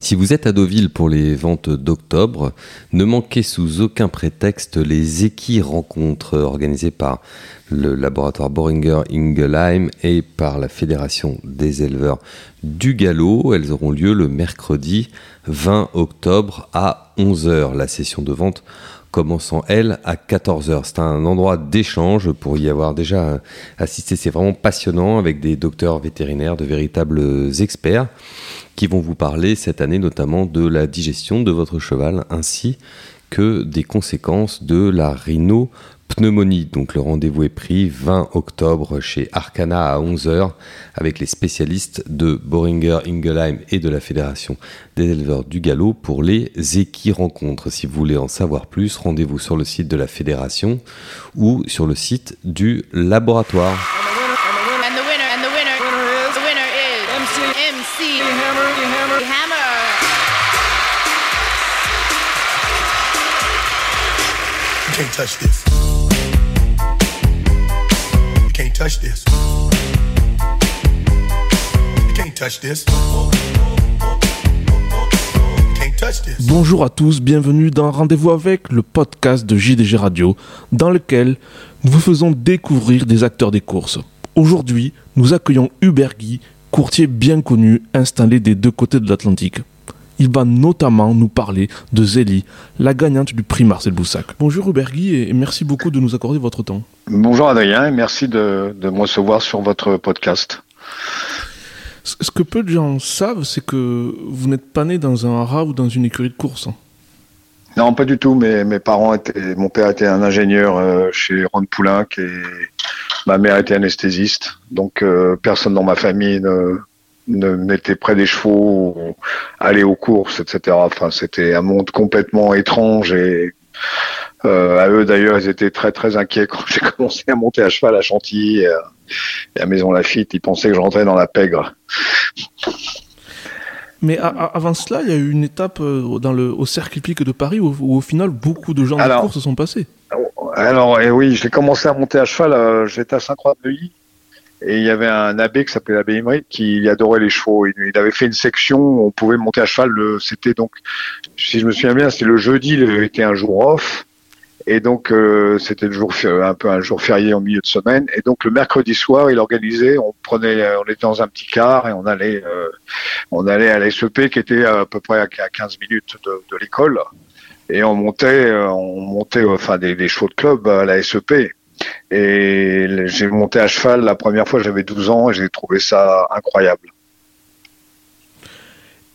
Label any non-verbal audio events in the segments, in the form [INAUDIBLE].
Si vous êtes à Deauville pour les ventes d'octobre, ne manquez sous aucun prétexte les équis rencontres organisées par le laboratoire Boringer Ingelheim et par la Fédération des éleveurs du galop. Elles auront lieu le mercredi 20 octobre à 11h. La session de vente commençant elle à 14h. C'est un endroit d'échange pour y avoir déjà assisté. C'est vraiment passionnant avec des docteurs vétérinaires, de véritables experts qui vont vous parler cette année notamment de la digestion de votre cheval ainsi que des conséquences de la rhino pneumonie. Donc le rendez-vous est pris 20 octobre chez Arcana à 11h avec les spécialistes de Boringer Ingelheim et de la Fédération des éleveurs du galop pour les équis rencontres. Si vous voulez en savoir plus, rendez-vous sur le site de la fédération ou sur le site du laboratoire. Bonjour à tous, bienvenue dans Rendez-vous avec, le podcast de JDG Radio, dans lequel nous vous faisons découvrir des acteurs des courses. Aujourd'hui, nous accueillons Hubert Guy, courtier bien connu, installé des deux côtés de l'Atlantique. Il va notamment nous parler de Zélie, la gagnante du prix Marcel Boussac. Bonjour Hubert Guy et merci beaucoup de nous accorder votre temps. Bonjour Adrien et merci de, de me recevoir sur votre podcast. Ce que peu de gens savent, c'est que vous n'êtes pas né dans un haras ou dans une écurie de course. Non, pas du tout. Mes, mes parents étaient, mon père était un ingénieur euh, chez Ron Poulenc et ma mère était anesthésiste. Donc euh, personne dans ma famille ne, ne mettait près des chevaux, aller aux courses, etc. Enfin, c'était un monde complètement étrange et euh, à eux d'ailleurs, ils étaient très très inquiets quand [LAUGHS] j'ai commencé à monter à cheval à Chantilly et à, Maison Lafitte. Ils pensaient que je rentrais dans la pègre. Mais avant cela, il y a eu une étape euh, dans le, au cercle hippique de Paris où, au final beaucoup de gens de course se sont passés. Alors, et oui, j'ai commencé à monter à cheval, euh, j'étais à Saint-Croix-de-Neuilly et il y avait un abbé qui s'appelait l'abbé Imri qui adorait les chevaux. Il, avait fait une section où on pouvait monter à cheval. C'était donc, si je me souviens bien, c'était le jeudi, il était un jour off. Et donc euh, c'était le jour un peu un jour férié en milieu de semaine. Et donc le mercredi soir, il organisait, on prenait, on était dans un petit car et on allait, euh, on allait à la SEP qui était à peu près à 15 minutes de, de l'école. Et on montait, euh, on montait, enfin des, des chevaux de club à la SEP. Et j'ai monté à cheval la première fois, j'avais 12 ans et j'ai trouvé ça incroyable.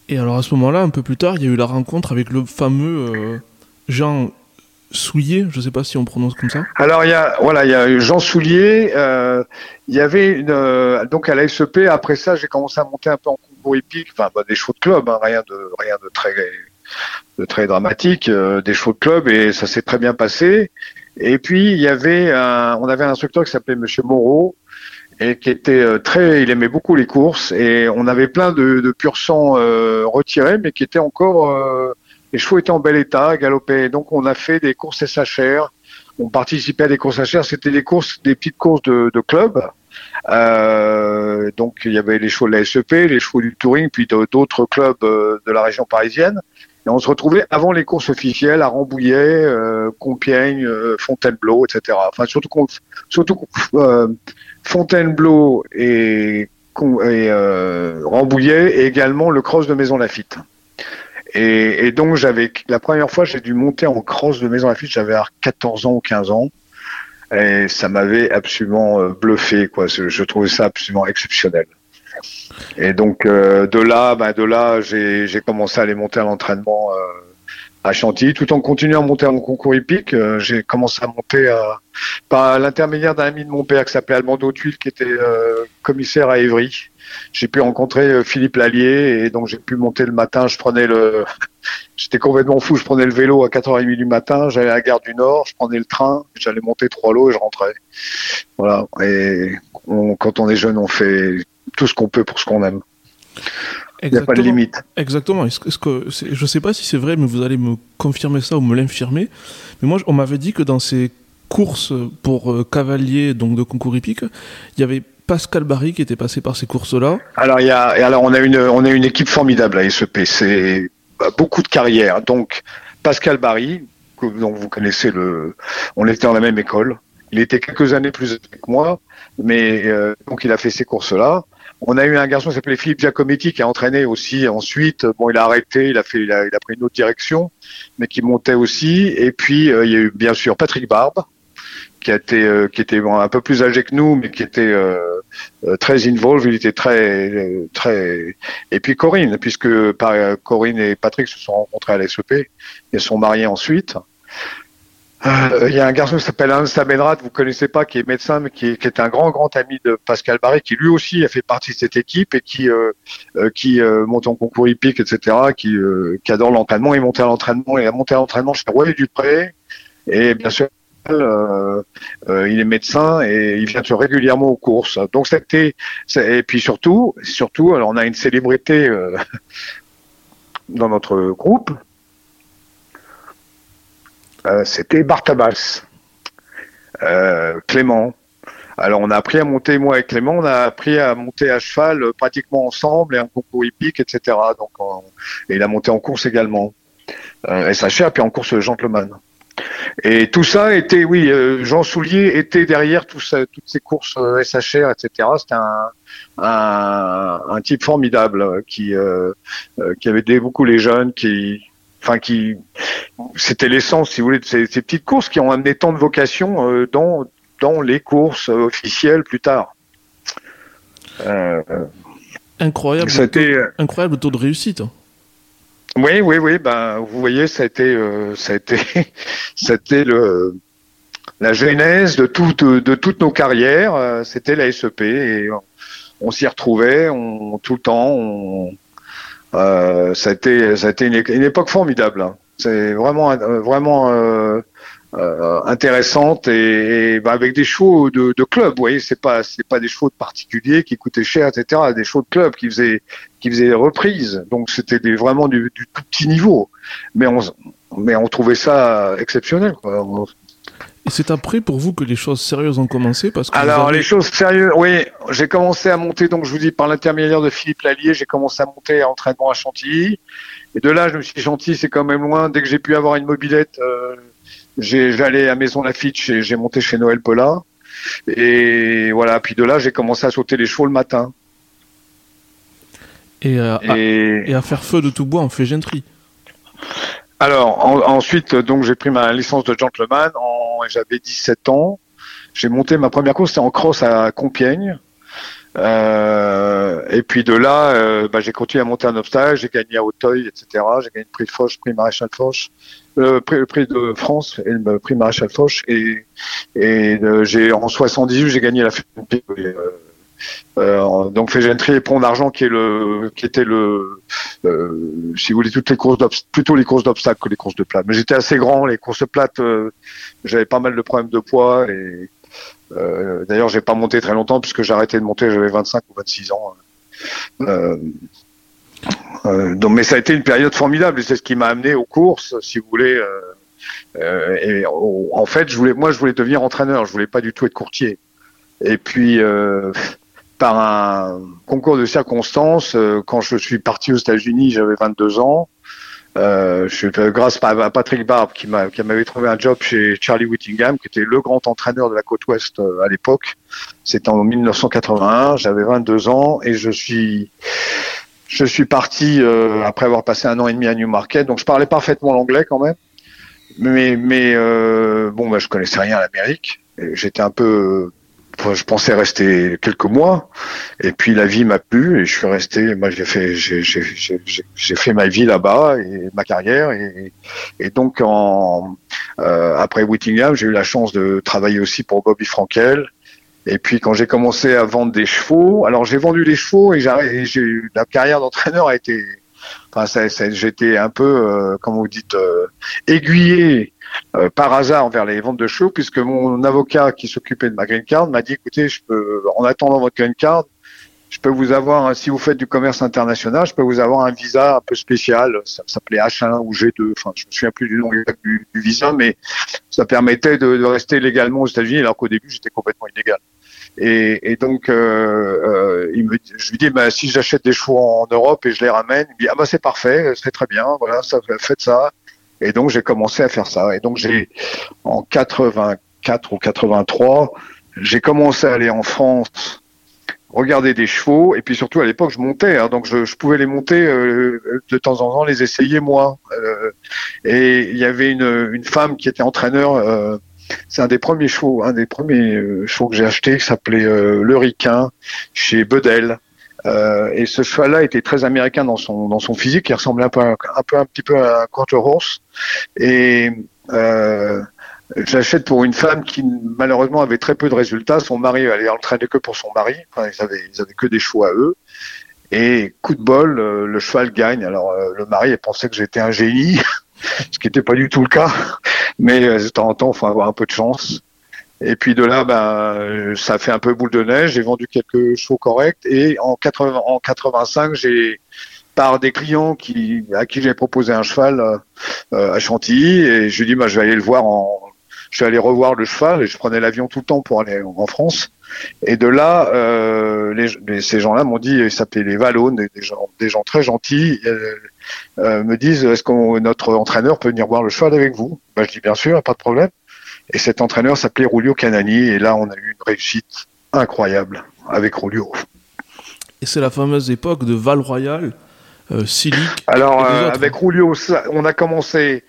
Et alors à ce moment-là, un peu plus tard, il y a eu la rencontre avec le fameux euh, Jean Soulier, je ne sais pas si on prononce comme ça. Alors il y a voilà, il y a Jean Soulier. Euh, il y avait une euh, donc à la SEP. Après ça, j'ai commencé à monter un peu en concours épique, enfin bah, des chevaux de club, hein, rien de rien de très de très dramatique, des chevaux de club et ça s'est très bien passé. Et puis il y avait un, on avait un instructeur qui s'appelait Monsieur Moreau et qui était euh, très, il aimait beaucoup les courses et on avait plein de, de pur sang euh, retirés, mais qui étaient encore, euh, les chevaux étaient en bel état, galopaient. Donc on a fait des courses SHR. On participait à des courses SHR. C'était des courses, des petites courses de, de. Euh, donc il y avait les chevaux de la SEP, les chevaux du Touring, puis d'autres clubs de la région parisienne. Et on se retrouvait avant les courses officielles à Rambouillet, euh, Compiègne, euh, Fontainebleau, etc. Enfin, surtout, surtout euh, Fontainebleau et, euh, Rambouillet et également le cross de Maison Lafitte. Et, et donc, j'avais la première fois, j'ai dû monter en cross de Maison Lafitte, j'avais 14 ans ou 15 ans. Et ça m'avait absolument euh, bluffé, quoi. Je trouvais ça absolument exceptionnel. Et donc euh, de là, bah, de là, j'ai commencé à aller monter à l'entraînement euh, à Chantilly, tout en continuant à monter en concours hippique. Euh, j'ai commencé à monter par l'intermédiaire d'un ami de mon père qui s'appelait Almando Tuile, qui était commissaire à Évry. J'ai pu rencontrer Philippe Lallier et donc j'ai pu monter le matin. Je prenais le, [LAUGHS] j'étais complètement fou. Je prenais le vélo à 4h30 du matin. J'allais à la gare du Nord. Je prenais le train. J'allais monter trois lots et je rentrais. Voilà. Et quand on est jeune, on fait tout ce qu'on peut pour ce qu'on aime. Il n'y a pas de limite. Exactement. Est-ce que, je ne sais pas si c'est vrai, mais vous allez me confirmer ça ou me l'infirmer. Mais moi, on m'avait dit que dans ces courses pour euh, cavaliers donc de concours hippiques, il y avait Pascal Barry qui était passé par ces courses-là. Alors, il y a, alors on a une, on a une équipe formidable à SEP. C'est bah, beaucoup de carrières. Donc, Pascal Barry, dont vous connaissez le, on était dans la même école. Il était quelques années plus que moi, mais euh, donc il a fait ces courses-là. On a eu un garçon qui s'appelait Philippe Giacometti qui a entraîné aussi ensuite. Bon, il a arrêté, il a fait, il a, il a pris une autre direction, mais qui montait aussi. Et puis euh, il y a eu bien sûr Patrick Barbe, qui a été, euh, qui était bon, un peu plus âgé que nous, mais qui était euh, euh, très involved. Il était très, très. Et puis Corinne, puisque par, Corinne et Patrick se sont rencontrés à l'SEP et sont mariés ensuite. Euh, Il y a un garçon qui s'appelle Hans Benrad, vous connaissez pas, qui est médecin, mais qui est, un grand grand ami de Pascal Barré, qui lui aussi a fait partie de cette équipe et qui euh, euh, qui euh, monte en concours hippique, etc. Qui, euh, qui adore l'entraînement. Il monte à l'entraînement, il a monté à l'entraînement chez Roy Dupré et bien sûr. il est médecin et il vient régulièrement aux courses. Donc c'était et puis surtout surtout alors on a une célébrité euh, [LAUGHS] dans notre groupe euh, c'était Bartabas, euh, Clément. Alors on a appris à monter, moi et Clément, on a appris à monter à cheval euh, pratiquement ensemble et un concours hippique, etc. Donc, on- et il a monté en course également, euh, SHR, puis en course gentleman. Et tout ça était, oui, euh, Jean Soulier était derrière toutes ces courses euh, SHR, etc. C'était un, un, un type formidable euh, qui, euh, euh, qui avait aidé beaucoup les jeunes, qui, enfin, qui, c'était l'essence, si vous voulez, de ces, ces petites courses qui ont amené tant de vocation euh, dans, dans les courses euh, officielles plus tard. Euh, Incroyable, ça euh, incroyable taux de réussite. oui, oui, oui. Ben, vous voyez, ça a été, euh, ça a été, [LAUGHS] le la genèse de toutes de toutes nos carrières. euh, C'était la SEP et on, on s'y retrouvait, on tout le temps. On, euh, ça a été, ça a été une, époque formidable. hein. C'est vraiment, euh, vraiment euh, euh, intéressante et, ben, avec des chevaux de, de club. Vous voyez, c'est pas, c'est pas des chevaux de particuliers qui coûtaient cher, etc. Des chevaux de club qui faisaient qui faisaient des reprises. Donc c'était vraiment du, du tout petit niveau. Mais on, mais on trouvait ça exceptionnel. Quoi. C'est après pour vous que les choses sérieuses ont commencé parce que Alors avez- les choses sérieuses, oui, j'ai commencé à monter, donc je vous dis par l'intermédiaire de Philippe Lallier, j'ai commencé à monter à entraînement à Chantilly. Et de là, je me suis dit, Chantilly, c'est quand même loin. Dès que j'ai pu avoir une mobilette, euh, j'allais à Maison Lafitte, et j'ai monté chez Noël Pola. Et voilà, puis de là, j'ai commencé à sauter les chevaux le matin. et, euh, à, Et, et à faire feu de tout bois en fégenterie. Alors, en- ensuite, donc j'ai pris ma licence de gentleman. En, j'avais 17 ans. J'ai monté ma première course, c'était en cross à Compiègne. Euh, et puis de là, euh, bah, j'ai continué à monter un obstacle. J'ai gagné à Auteuil, etc. J'ai gagné le prix de Foch, prix Maréchal Foch, euh, le prix de France et le prix Maréchal Foch. Et, en 78, j'ai gagné la FNP. Euh, donc Fégenterie et Pont d'Argent qui est le qui était le euh, si vous voulez toutes les courses plutôt les courses d'obstacles que les courses de plate. Mais j'étais assez grand les courses plates euh, j'avais pas mal de problèmes de poids et euh, d'ailleurs j'ai pas monté très longtemps puisque j'ai arrêté de monter j'avais 25 ou 26 ans. Donc mais ça a été une période formidable et c'est ce qui m'a amené aux courses si vous voulez en fait je voulais moi je voulais devenir entraîneur je voulais pas du tout être courtier. Et puis, par un concours de circonstances, euh, quand je suis parti aux États-Unis, j'avais 22 ans. Euh, je, grâce à Patrick Barbe qui m'a- qui m'avait trouvé un job chez Charlie Whittingham, qui était le grand entraîneur de la côte ouest euh, à l'époque. C'était en 1981. J'avais 22 ans et je suis parti euh, après avoir passé un an et demi à Newmarket. Donc je parlais parfaitement l'anglais quand même, mais mais euh, bon, bah, je connaissais rien à l'Amérique. J'étais un peu je pensais rester quelques mois et puis la vie m'a plu et je suis resté moi j'ai fait j'ai fait ma vie là-bas et ma carrière et et donc en euh, après Whittingham j'ai eu la chance de travailler aussi pour Bobby Frankel. Et puis quand j'ai commencé à vendre des chevaux alors j'ai vendu des chevaux et j'ai la carrière d'entraîneur a été enfin j'étais un peu euh, comment vous dites euh, aiguillé euh, par hasard vers les ventes de chevaux, puisque mon avocat qui s'occupait de ma green card m'a dit, écoutez, je peux, en attendant votre green card, je peux vous avoir, si vous faites du commerce international, je peux vous avoir un visa un peu spécial, ça s'appelait H1 ou G2, enfin, je me souviens plus du nom du, visa, mais ça permettait de, rester légalement aux États-Unis, alors qu'au début, j'étais complètement illégal. Et, donc, euh, euh, il me, je lui dis, bah, si j'achète des chevaux en Europe et je les ramène, il me dit, ah bah c'est parfait, c'est très bien, voilà, ça, faites ça. Et donc j'ai commencé à faire ça. Et donc j'ai, en 84 ou 83, j'ai commencé à aller en France regarder des chevaux. Et puis surtout à l'époque je montais hein, donc je, je, pouvais les monter euh, de temps en temps les essayer moi. Euh, et il y avait une, une femme qui était entraîneur euh, c'est un des premiers chevaux un des premiers chevaux que j'ai acheté qui s'appelait le Riquin chez Bedel et ce cheval-là était très américain dans son dans son physique il ressemblait un peu un, peu un petit peu à un quarter horse et J'achète pour une femme qui malheureusement avait très peu de résultats. Son mari allait entraîner que pour son mari. Enfin, ils avaient, ils avaient que des choix à eux. Et coup de bol, euh, le cheval gagne. Alors euh, le mari pensait que j'étais un génie, [LAUGHS] ce qui n'était pas du tout le cas. Mais euh, de temps en temps, il faut avoir un peu de chance. Et puis de là, ben, ça fait un peu boule de neige. J'ai vendu quelques chevaux corrects. Et en, 80, en 85, j'ai par des clients qui, à qui j'ai proposé un cheval à Chantilly. Et je lui ai dit, bah, je vais aller le voir en, je suis allé revoir le cheval et je prenais l'avion tout le temps pour aller en France. Et de là, euh, les, ces gens-là m'ont dit, ils s'appelaient les Vallones, des, gens, des gens très gentils, euh, euh, me disent, est-ce que notre entraîneur peut venir voir le cheval avec vous? Ben, Je dis bien sûr, pas de problème. Et cet entraîneur s'appelait Rulio Canani, et là, on a eu une réussite incroyable avec Rulio. Et c'est la fameuse époque de Val Royal, euh, Silic. Alors, avec Rulio, on a commencé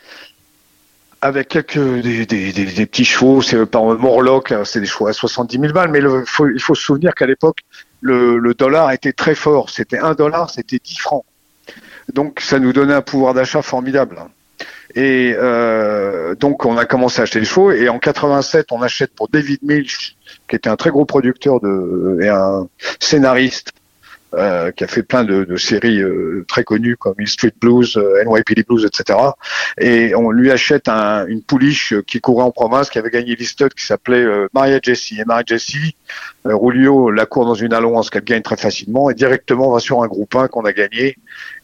avec quelques des, des, des, petits chevaux, c'est par Morlock, hein, c'est des chevaux à 70 000 balles, mais faut, il faut se souvenir qu'à l'époque, le, le, dollar était très fort. C'était un dollar, c'était 10 francs. Donc ça nous donnait un pouvoir d'achat formidable. Et euh, donc on a commencé à acheter des chevaux, et en 87, on achète pour David Milch, qui était un très gros producteur de, et un scénariste euh, qui a fait plein de, de séries euh, très connues comme Street Blues, euh, NYPD Blues, etc. Et on lui achète un, une pouliche qui courait en province, qui avait gagné l'Easton, qui s'appelait Maria Jessie. Et Maria Jessie, Rulio la court dans une allonce qu'elle gagne très facilement et directement va sur un groupe 1 qu'on a gagné.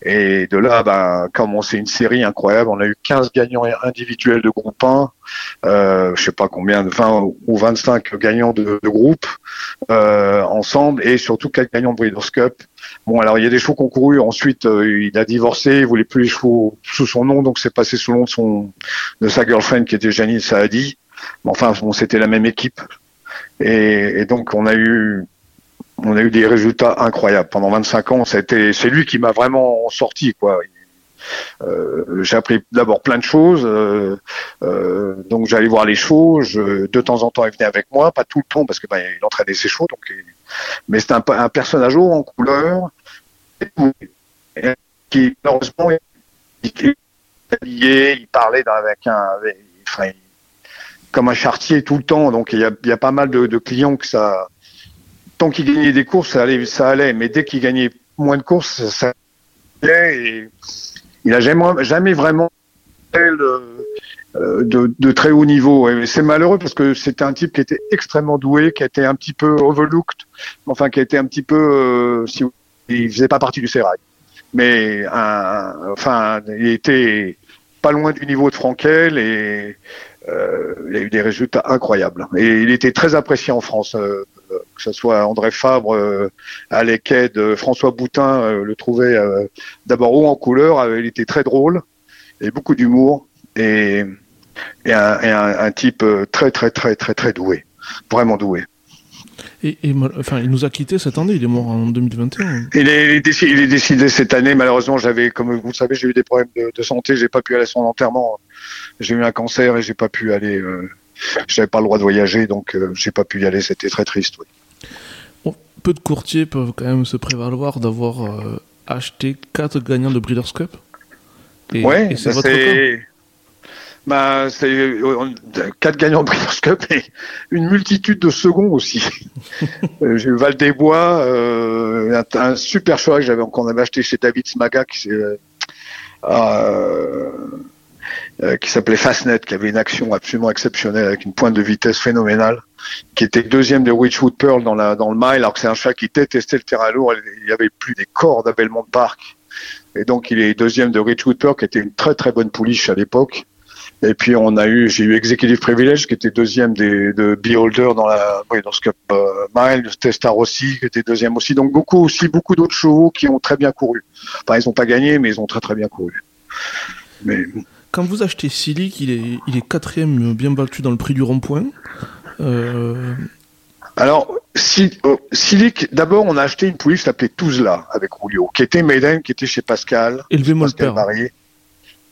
Et de là, ben, comme c'est une série incroyable, on a eu 15 gagnants individuels de groupe 1, euh, je sais pas combien, 20 ou 25 gagnants de, groupe euh, ensemble, et surtout 4 gagnants de Breeders' Cup. Bon, alors il y a des chevaux couru. Ensuite, euh, il a divorcé, il voulait plus les chevaux sous son nom, donc c'est passé sous le nom de sa girlfriend qui était Janine Saadi. Mais enfin, bon, c'était la même équipe. Et, donc on a eu on a eu des résultats incroyables pendant 25 ans. C'était c'est lui qui m'a vraiment sorti quoi. J'ai appris d'abord plein de choses. Euh, euh, donc j'allais voir les chevaux. De temps en temps, il venait avec moi, pas tout le temps parce que ben, il entraînait ses chevaux. Donc, mais c'était un, personnage haut en couleur qui malheureusement il, il parlait avec un, comme un chartier tout le temps. Donc il y a, pas mal de, clients que ça tant qu'il gagnait des courses, ça allait, ça allait. Mais dès qu'il gagnait moins de courses, ça allait. Et il a jamais, jamais vraiment euh, de, de, très haut niveau. Et c'est malheureux parce que c'était un type qui était extrêmement doué, qui a été un petit peu overlooked, enfin qui a été un petit peu, euh, si il faisait pas partie du Serail. Mais enfin, il était pas loin du niveau de Frankel et euh, il a eu des résultats incroyables. Et il était très apprécié en France. Euh, que ce soit André Fabre, euh, Aleked, euh, François Boutin euh, le trouvait d'abord haut en couleur, il était très drôle et beaucoup d'humour et, et, un, et un, type très très très très très doué, vraiment doué. Et, et, enfin, il nous a quittés cette année, il est mort en 2021. Il est, décidé, il est cette année. Malheureusement, j'avais, comme vous le savez, j'ai eu des problèmes de, de santé, j'ai pas pu aller à son enterrement. J'ai eu un cancer et j'ai pas pu aller. Euh, [LAUGHS] j'avais pas le droit de voyager, donc euh, j'ai pas pu y aller. C'était très triste. Oui. peu de courtiers peuvent quand même se prévaloir d'avoir euh, acheté quatre gagnants de Breeders' Cup. Et, ouais, c'est votre cas. Bah, c'est euh, quatre gagnants de Breeders' Cup et une multitude de seconds aussi. [LAUGHS] J'ai eu Val des Bois, euh, un, super que j'avais qu'on avait acheté chez David Smaga qui euh, euh, qui s'appelait Fastnet, qui avait une action absolument exceptionnelle avec une pointe de vitesse phénoménale, qui était deuxième de Witchwood Pearl dans, le mile, alors que c'est un chat qui détestait le terrain lourd. Il n'y avait plus des cordes à Belmont Park. Et donc, il est deuxième de Richwood Pearl, qui était une très très bonne pouliche à l'époque. Et puis on a eu, j'ai eu Executive Privilege qui était deuxième de Beholder dans la, oui, dans ce Cup euh, Mile, Testar aussi qui était deuxième aussi. Donc beaucoup aussi beaucoup d'autres chevaux qui ont très bien couru. Enfin ils n'ont pas gagné, mais ils ont très très bien couru. Mais quand vous achetez Silic, il est, il est quatrième bien battu dans le prix du rond-point. Euh... Alors, si, euh, Silic, d'abord, on a acheté une pouliche qui s'appelait Touzla avec Rulio, qui était Maiden, qui était chez Pascal. Élevé Pascal Marié.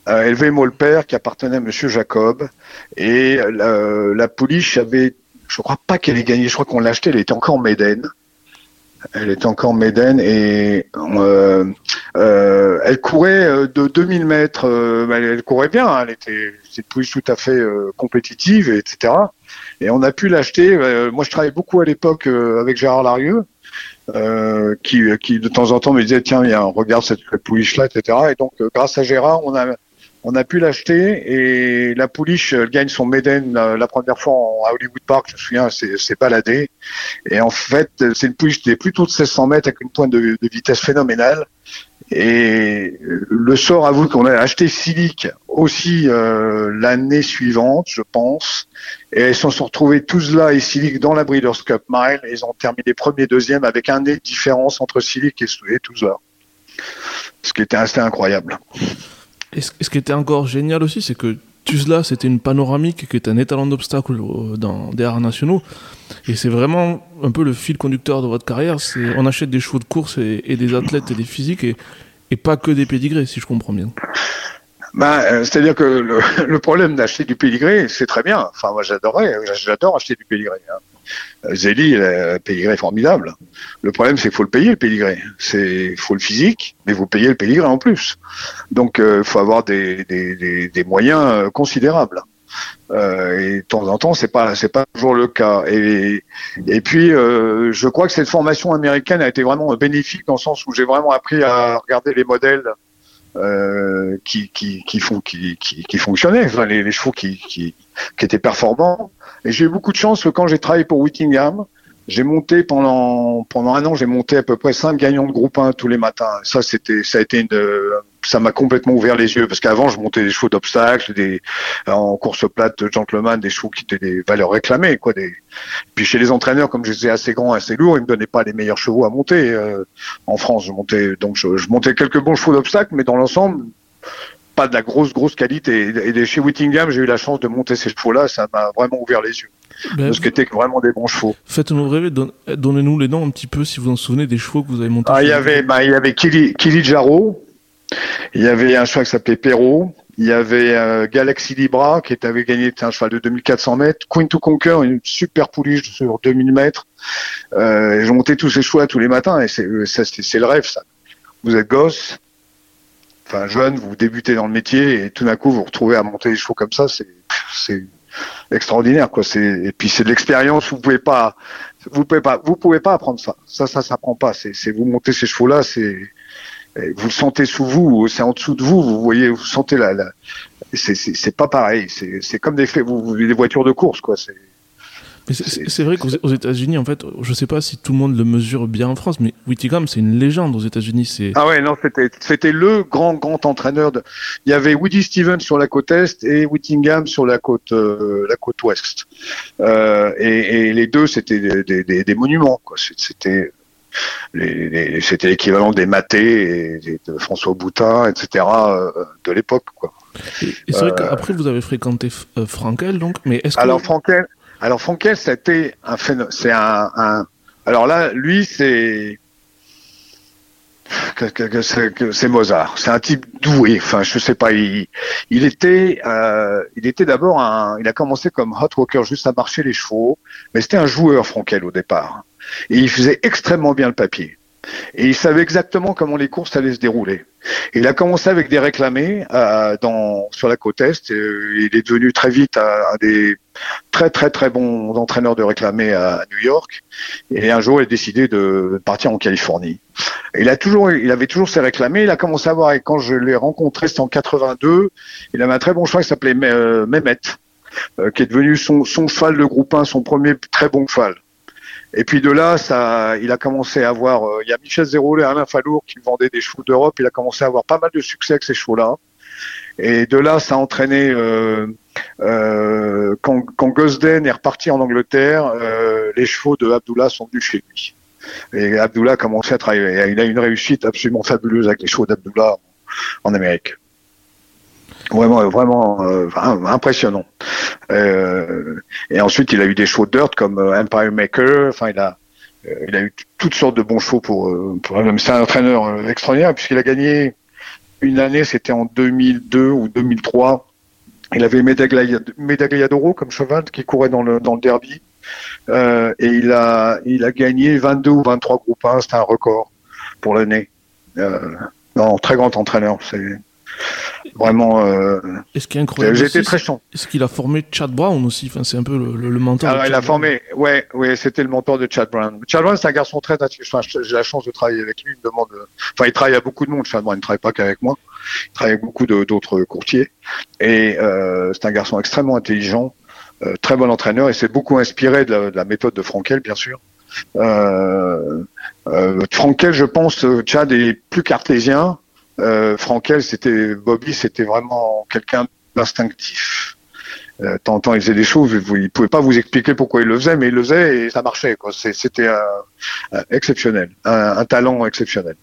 Euh, élevé Molpère, qui appartenait à Monsieur Jacob. Et la, pouliche avait, je crois pas qu'elle ait gagné, je crois qu'on l'a acheté, elle était encore Maiden. Elle était encore Méden et euh, euh, elle courait euh, de 2000 mètres. Euh, elle, courait bien. Hein, elle était, c'est pouliche tout à fait euh, compétitive, etc. Et on a pu l'acheter. moi, je travaillais beaucoup à l'époque avec Gérard Larieux, qui, qui de temps en temps me disait tiens, regarde cette pouliche là, etc. Et donc, grâce à Gérard, on a on a pu l'acheter et la pouliche gagne son Méden la, première fois à Hollywood Park, je me souviens, c'est baladé. Et en fait, c'est une pouliche qui est plutôt de 1600 mètres avec une pointe de, vitesse phénoménale. Et le sort avoue qu'on a acheté Silic aussi euh, l'année suivante, je pense. Et ils se sont retrouvés tous là et Silic dans la Breeders' Cup Mile. Et ils ont terminé premier, deuxième avec un nez de différence entre Silic et, et tous là. Ce qui était assez incroyable. Et ce, qui était encore génial aussi, c'est que Tuzla, c'était une panoramique qui était un étalon d'obstacles euh, dans des arts nationaux. Et c'est vraiment un peu le fil conducteur de votre carrière. On achète des chevaux de course et, des athlètes et des physiques et, pas que des pédigrés, si je comprends bien. Ben, euh, c'est-à-dire que le, [LAUGHS] le problème d'acheter du pédigré, c'est très bien. Enfin, moi, j'adorais, j'adore acheter du pédigré. Hein. Zélie, le pédigré est formidable. Le problème, c'est qu'il faut le payer, le pédigré. C'est, faut le physique, mais vous payez le pédigré en plus. Donc, il euh, faut avoir des, des, moyens euh, considérables. Euh, et de temps en temps, c'est pas pas toujours le cas. Et et puis, euh, je crois que cette formation américaine a été vraiment bénéfique dans le sens où j'ai vraiment appris à regarder les modèles euh, qui, qui, qui, font, qui, qui, qui fonctionnaient, enfin, les, les chevaux qui, qui, qui étaient performants. Et j'ai eu beaucoup de chance que quand j'ai travaillé pour Whittingham, j'ai monté pendant pendant un an, j'ai monté à peu près cinq gagnants de groupe 1 tous les matins. Ça c'était ça a été une ça m'a complètement ouvert les yeux parce qu'avant je montais des chevaux d'obstacles, des en course plate de gentleman, des chevaux qui étaient des valeurs réclamées quoi. Des... Puis chez les entraîneurs, comme j'étais assez grand, assez lourd, ils me donnaient pas les meilleurs chevaux à monter euh, en France. Je montais donc je, je montais quelques bons chevaux d'obstacles, mais dans l'ensemble pas de la grosse grosse qualité. Et, chez Whittingham, j'ai eu la chance de monter ces chevaux-là, ça m'a vraiment ouvert les yeux. Ben, parce que c'était vraiment des bons chevaux. Faites-nous rêver, donnez-nous les noms un petit peu si vous en souvenez des chevaux que vous avez montés. Ah, il y avait, bah, il y avait Kili, Kili Jaro, il y avait un cheval qui s'appelait Perrault, il y avait euh, Galaxy Libra qui avait gagné un cheval de 2400 mètres, Queen to Conquer, une super pouliche sur 2000 mètres. Euh, J'ai monté tous ces chevaux tous les matins et c'est le rêve ça. Vous êtes gosse, enfin jeune, vous débutez dans le métier et tout d'un coup vous vous retrouvez à monter des chevaux comme ça, c'est extraordinaire quoi. Et puis c'est de l'expérience. Vous pouvez pas, vous pouvez pas, vous pouvez pas apprendre ça. Ça, ça s'apprend pas. C'est vous montez ces chevaux là, c'est vous le sentez sous vous, c'est en dessous de vous. Vous voyez, vous sentez la, la c'est pas pareil. C'est comme des, vous, des voitures de course quoi. C'est c'est vrai qu'aux États-Unis, en fait, je sais pas si tout le monde le mesure bien en France, mais Whittingham, c'est une légende aux États-Unis. Ah ouais, non, c'était c'était le grand grand entraîneur. De... Il y avait Woody Stevens sur la côte est et Whittingham sur la côte euh, la côte ouest. Euh, et, et, les deux, c'était des, des, des, monuments. quoi. C'était c'était l'équivalent des Maté et de François Boutin, etc. Euh, de l'époque. quoi. Et, c'est vrai qu'après vous avez fréquenté Frankel, donc, mais est-ce que alors Frankel alors Frankel, c'était un phénomène. C'est un, un, Alors là, lui, c'est c'est Mozart. C'est un type doué. Enfin, je sais pas. Il, il était, euh, il était d'abord un. Il a commencé comme hot walker, juste à marcher les chevaux, mais c'était un joueur Frankel au départ. Et il faisait extrêmement bien le papier. Et il savait exactement comment les courses allaient se dérouler. il a commencé avec des réclamés euh, dans, sur la côte Est. il est devenu très vite un, des très très très bons entraîneurs de réclamés à, New York. Et un jour, il a décidé de partir en Californie. il a toujours, il avait toujours ses réclamés. Il a commencé à voir, et quand je l'ai rencontré, c'était en 82, il avait un très bon cheval qui s'appelait euh, Mehmet, euh, qui est devenu son, son cheval de groupe 1, son premier très bon cheval. Et puis de là, ça, il a commencé à avoir. Euh, il y a Michel Zérolet et Alain Fallour qui vendaient des chevaux d'Europe. Il a commencé à avoir pas mal de succès avec ces chevaux-là. Et de là, ça a entraîné quand, quand Gosden est reparti en Angleterre, les chevaux de Abdullah sont venus chez lui. Et Abdullah a commencé à travailler. Il a une réussite absolument fabuleuse avec les chevaux d'Abdullah en Amérique. Vraiment, vraiment euh, impressionnant. Euh, et ensuite, il a eu des chevaux dirt comme euh, Empire Maker. Enfin, il a, il a eu toutes sortes de bons chevaux pour. pour c'est un entraîneur extraordinaire puisqu'il a gagné une année, c'était en 2002 ou 2003. Il avait Medaglia d'Oro comme cheval qui courait dans le dans le derby. Euh, et il a il a gagné 22 ou 23 groupes 1, c'était un record pour l'année. Euh, non, très grand entraîneur. C'est vraiment. Euh, est incroyable J'étais très chaud. Est-ce qu'il a formé Chad Brown aussi? Enfin, c'est un peu le, le, mentor. Alors, il a formé. Ouais, ouais, c'était le mentor de Chad Brown. Chad Brown, c'est un garçon très. Enfin, j'ai la chance de travailler avec lui. Il me demande. Enfin, il travaille à beaucoup de monde. Chad Brown, il ne travaille pas qu'avec moi. Il travaille avec beaucoup d'autres courtiers. Et euh, c'est un garçon extrêmement intelligent, euh, très bon entraîneur, et c'est beaucoup inspiré de la, de la, méthode de Frankel, bien sûr. Euh, euh, Frankel, je pense, Chad est plus cartésien. Euh, Frankel, c'était Bobby, c'était vraiment quelqu'un d'instinctif. Euh, il faisait des choses, vous, il pouvait pas vous expliquer pourquoi il le faisait, mais il le faisait et ça marchait. C'était exceptionnel, un, talent exceptionnel.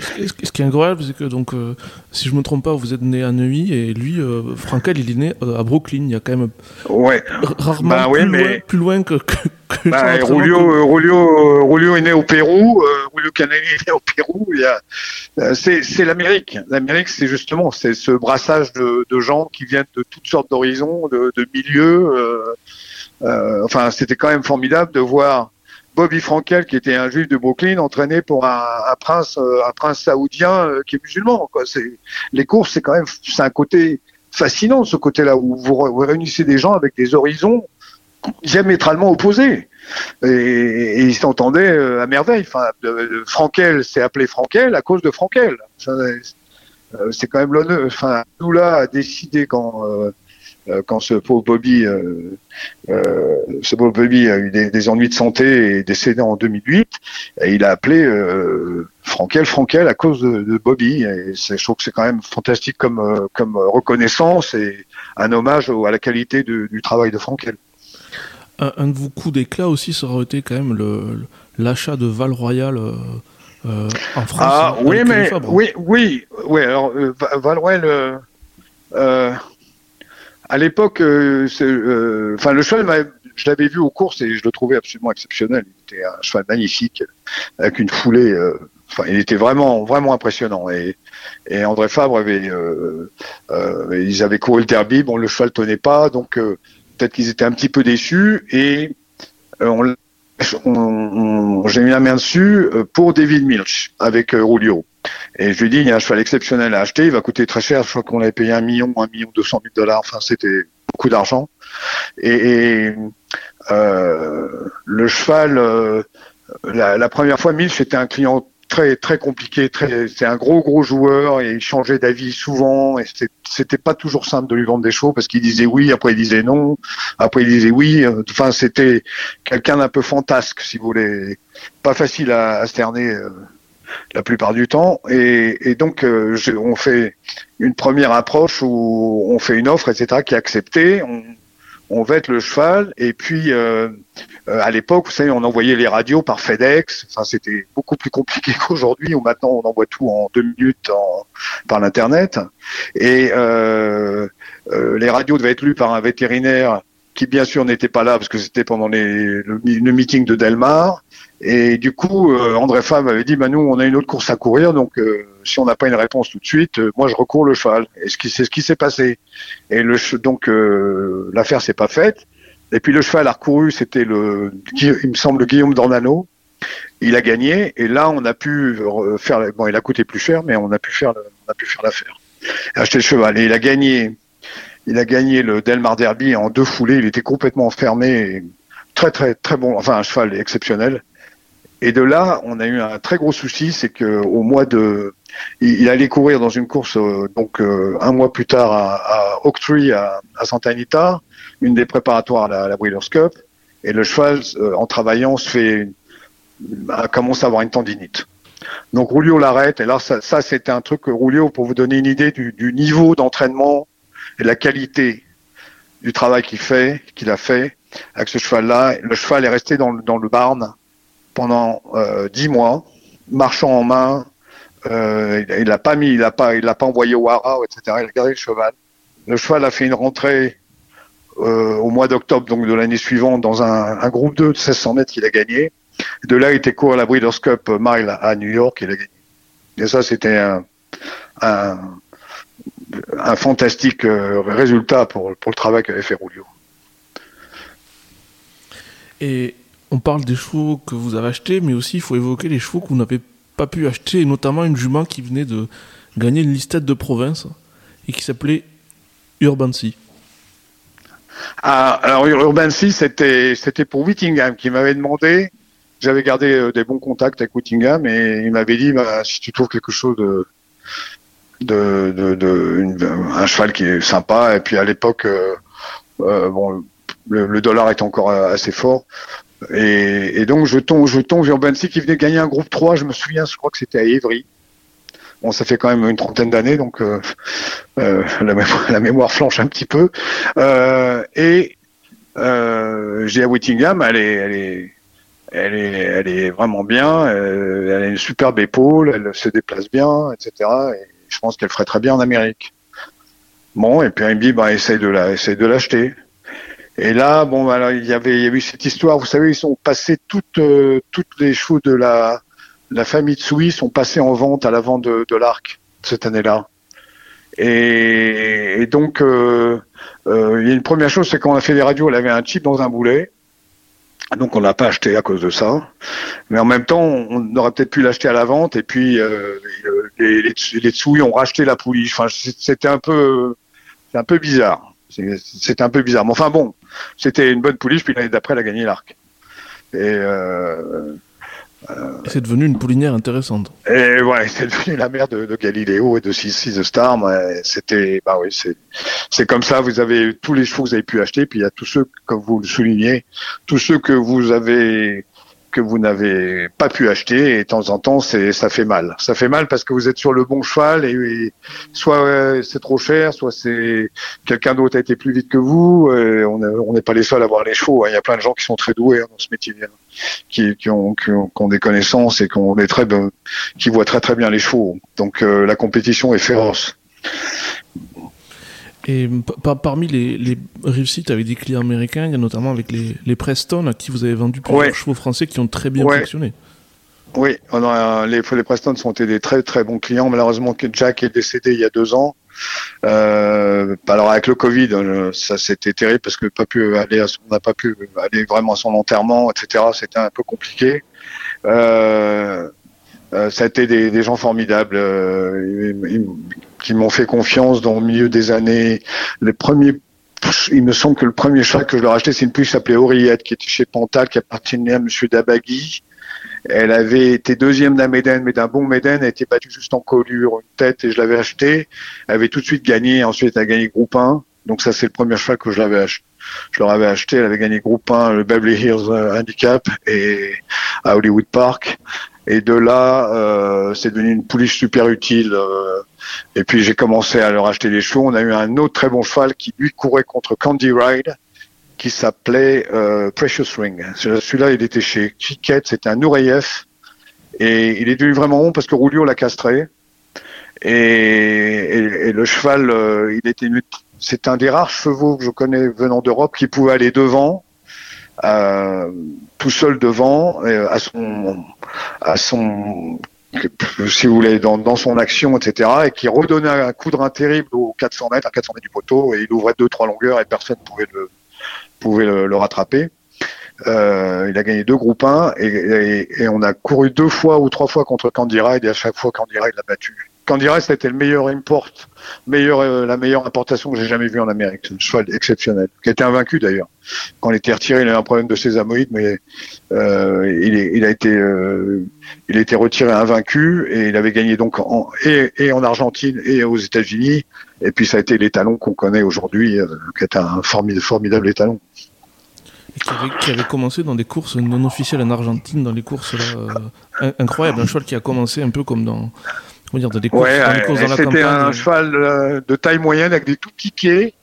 Ce qui est incroyable, c'est que donc, euh, si je me trompe pas, vous êtes né à Neuilly et lui, euh, Frankel, il est né euh, à Brooklyn. Il y a quand même ouais. rarement bah, plus, loin, plus, loin, que. que, que bah, Rulio, est né au Pérou. Rulio Canelli est né au Pérou. c'est l'Amérique. L'Amérique, c'est justement c'est ce brassage de, de, gens qui viennent de toutes sortes d'horizons, de, de, milieux. enfin, c'était quand même formidable de voir Bobby Frankel, qui était un juif de Brooklyn, entraîné pour un, prince, euh, un prince saoudien euh, qui est musulman. Les courses, c'est quand même, c'est un côté fascinant, ce côté-là, où vous, réunissez des gens avec des horizons diamétralement opposés. Et, ils s'entendaient euh, à merveille. Frankel s'est appelé Frankel à cause de Frankel. C'est quand même l'honneur. Enfin, là a décidé quand quand ce pauvre Bobby, euh, euh, ce pauvre Bobby a eu des, ennuis de santé et est décédé en 2008, et il a appelé Frankel Frankel à cause de, Bobby. Et je trouve que c'est quand même fantastique comme, comme reconnaissance et un hommage à la qualité du travail de Frankel. Un, de vos coups d'éclat aussi, ça aurait été quand même l'achat de Val Royal. en France. Ah oui, mais oui, oui, oui. Alors Val Royal, à l'époque, euh, euh, enfin le cheval, je l'avais vu aux courses et je le trouvais absolument exceptionnel. Il était un cheval magnifique avec une foulée. Euh, enfin, il était vraiment, vraiment impressionnant. Et, et André Fabre avait, ils avaient couru le derby. Bon, le cheval tenait pas, donc peut-être qu'ils étaient un petit peu déçus et on, j'ai mis la main dessus pour David Milch avec Rulio. Et je lui ai dit, il y a un cheval exceptionnel à acheter, il va coûter très cher, je crois qu'on avait payé un million, un million deux cent mille dollars, enfin c'était beaucoup d'argent. Et, euh, le cheval, euh, la, première fois, Milch c'était un client très très compliqué, très, c'est un gros gros joueur et il changeait d'avis souvent et c'était pas toujours simple de lui vendre des chevaux parce qu'il disait oui, après il disait non, après il disait oui. Enfin, c'était quelqu'un d'un peu fantasque, si vous voulez, pas facile à, cerner. Euh, la plupart du temps. Et, donc, euh, on fait une première approche où on fait une offre, etc., qui est acceptée. On, on vête le cheval et puis euh, euh, à l'époque, vous savez, on envoyait les radios par FedEx. Enfin, c'était beaucoup plus compliqué [LAUGHS] qu'aujourd'hui où maintenant on envoie tout en deux minutes par l'internet. Et les radios devaient être lues par un vétérinaire qui bien sûr n'était pas là parce que c'était pendant le, meeting de Delmar. Et du coup, euh, André Fabre avait dit, bah, nous, on a une autre course à courir, donc euh, si on n'a pas une réponse tout de suite, euh, moi, je recours le cheval. Et c'est ce qui s'est passé. Et le donc l'affaire s'est pas faite. Et puis le cheval a recouru, c'était le, il me semble, Guillaume Dornano. Il a gagné, et là, on a pu faire. Bon, il a coûté plus cher, mais on a pu faire, on a pu faire l'affaire. Acheter le cheval, et il a gagné. Il a gagné le Delmar Derby en deux foulées. Il était complètement enfermé. Très, très, très bon. Enfin, un cheval exceptionnel. Et de là, on a eu un très gros souci, c'est que au mois de, il, allait courir dans une course euh, donc euh, un mois plus tard à, à Oaktree à, Santa Anita, une des préparatoires à la, Breeders' Cup, et le cheval, euh, en travaillant, se fait commence à avoir une tendinite. Donc Rulio l'arrête, et là ça, c'était un truc Rulio, pour vous donner une idée du niveau d'entraînement et la qualité du travail qu'il fait, qu'il a fait avec ce cheval-là. Le cheval est resté dans, le- barn pendant euh, dix mois, marchant en main. Euh, il, l'a pas mis, il l'a pas, il l'a pas envoyé au hara, etc. Il a gardé le cheval. Le cheval a fait une rentrée euh, au mois d'octobre donc de l'année suivante dans un, groupe 2 de 1600 mètres qu'il a gagné. De là, il était court à la Breeders' Cup Mile à New York, il a gagné. Et ça, c'était un, un fantastique euh, résultat pour, pour le travail qu'avait fait Rulio. Et on parle des chevaux que vous avez achetés, mais aussi il faut évoquer les chevaux que vous n'avez pas pu acheter, et notamment une jument qui venait de gagner une listette de province et qui s'appelait Urbancy. Ah, alors Urban 6, c'était c'était pour Whittingham qui m'avait demandé. J'avais gardé euh, des bons contacts avec Whittingham et il m'avait dit bah, si tu trouves quelque chose de de, un cheval qui est sympa. Et puis à l'époque euh, euh, bon le, dollar est encore assez fort. Et, donc je tombe je tombe sur Urban 6 qui venait gagner un groupe 3 je me souviens je crois que c'était à Évry. Bon ça fait quand même une trentaine d'années donc euh, la, mémoire, la mémoire flanche un petit peu. Et j'ai à Whittingham, elle est, elle est, elle est, elle est vraiment bien. elle a une superbe épaule, elle se déplace bien, etc. Et je pense qu'elle ferait très bien en Amérique. Bon, et puis il me dit, bah, essaye de la, essaye de l'acheter. Et là, bon, alors il y avait, a eu cette histoire. Vous savez, ils sont passés toutes, euh, les chevaux de la, la famille Tsui sont passés en vente à la vente de, de l'Arc cette année-là. Et, et donc, euh, euh, il y a une première chose, c'est quand on a fait les radios, elle avait un chip dans un boulet. Donc on l'a pas acheté à cause de ça. Mais en même temps, on aurait peut-être pu l'acheter à la vente. Et puis euh, les, les, les ont racheté la pouliche. Enfin, c'était un peu, un peu bizarre. C'était un peu bizarre. Mais enfin bon, c'était une bonne pouliche. Puis l'année d'après, elle a gagné l'arc. Euh, c'est devenu une poulinière intéressante. et ouais, [LAUGHS] c'est devenu la mère de, de Galiléo et de Six the Star. mais C'était, bah oui, c'est, c'est comme ça. Vous avez tous les chevaux que vous avez pu acheter, puis il y a tous ceux, comme vous le soulignez, tous ceux que vous avez, que vous n'avez pas pu acheter. Et de temps en temps, c'est, ça fait mal. Ça fait mal parce que vous êtes sur le bon cheval et, et soit euh, c'est trop cher, soit c'est quelqu'un d'autre a été plus vite que vous. et on est- on n'est pas les seuls à avoir les chevaux. hein. Il y a plein de gens qui sont très doués hein, dans ce métier qui, qui, ont, qui, ont, qui ont des connaissances et qui ont des très bonnes- qui voient très très bien les chevaux. Donc euh, la compétition est féroce. Et par- parmi les, les réussites avec des clients américains, il y a notamment avec les, les Preston à qui vous avez vendu plusieurs Ouais. chevaux français qui ont très bien Ouais. fonctionné. Oui, on a, les, les Preston sont été des très très bons clients. Malheureusement, Jack est décédé il y a deux ans. Euh, alors avec le Covid, euh, ça c'était terrible parce que pas pu aller, à on n'a pas pu aller vraiment à son enterrement, etc. C'était un peu compliqué. Euh, euh, ça a été des, des gens formidables euh, qui m'ont fait confiance dans le milieu des années. Les premiers, il me semble que le premier cheval que je leur ai acheté, c'est une pouliche qui s'appelait Auriette, qui était chez Pantal, qui appartenait à Monsieur Dabagui. Elle avait été deuxième d'un Méden, mais d'un bon Méden, elle était battue juste en collure, une tête, et je l'avais acheté. Elle avait tout de suite gagné, ensuite elle a gagné groupe 1. Donc ça, c'est le premier cheval que je. Je leur avais acheté, elle avait gagné groupe 1, le Beverly Hills euh, Handicap, et à Hollywood Park. Et de là, euh, c'est devenu une pouliche super utile. euh, et puis j'ai commencé à leur acheter des chevaux. On a eu un autre très bon cheval qui lui courait contre Candy Ride, qui s'appelait euh, Precious Ring. Celui-là, il était chez Kiket, c'était un Noureyev. Et il est devenu vraiment bon parce que Rulio l'a castré. Et, et, le cheval, il était c'est un des rares chevaux que je connais venant d'Europe qui pouvait aller devant, tout seul devant, à son, à son, si vous voulez, dans, dans son action, etc., et qui redonnait un coup de rein terrible aux 400 mètres, à 400 mètres du poteau, et il ouvrait deux, trois longueurs et personne pouvait le, pouvait le, le rattraper. Euh, il a gagné deux groupes 1 et, et, et on a couru deux fois ou trois fois contre Candy Ride et à chaque fois Candy Ride l'a battu. Candy ça a été le meilleur import, euh, la meilleure importation que j'ai jamais vue en Amérique. Un cheval exceptionnel, qui a été invaincu d'ailleurs. Quand il était retiré, il a eu un problème de sésamoïde, mais euh, il, a été, euh, il a retiré invaincu et il avait gagné donc en, et, en Argentine et aux États-Unis. Et puis ça a été l'étalon qu'on connaît aujourd'hui, euh, qui est un formidable, étalon. Et qui avait, commencé dans des courses non officielles en Argentine, dans les courses là, incroyable, un cheval qui a commencé un peu comme dans, comment dire, dans des courses, dans, les courses dans la campagne. C'était un cheval de taille moyenne avec des tout petits pieds,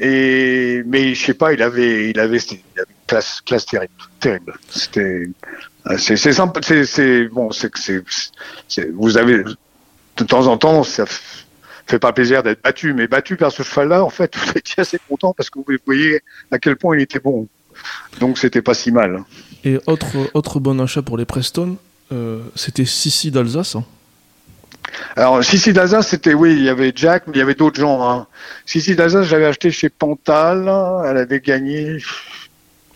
et mais je sais pas, il avait, il avait, il avait une classe, classe terrible, terrible. C'était, c'est, c'est simple, c'est, c'est bon, c'est que c'est, vous avez de temps en temps, ça fait pas plaisir d'être battu, mais battu par ce cheval-là, en fait, [LAUGHS] vous étiez assez content parce que vous voyez à quel point il était bon. Donc c'était pas si mal. Et autre, autre bon achat pour les Preston, euh, c'était Sissi d'Alsace. Hein. Alors Sissi d'Alsace, c'était oui, il y avait Jack, mais il y avait d'autres gens. Hein. Sissi d'Alsace, j'avais acheté chez Pantal. Elle avait gagné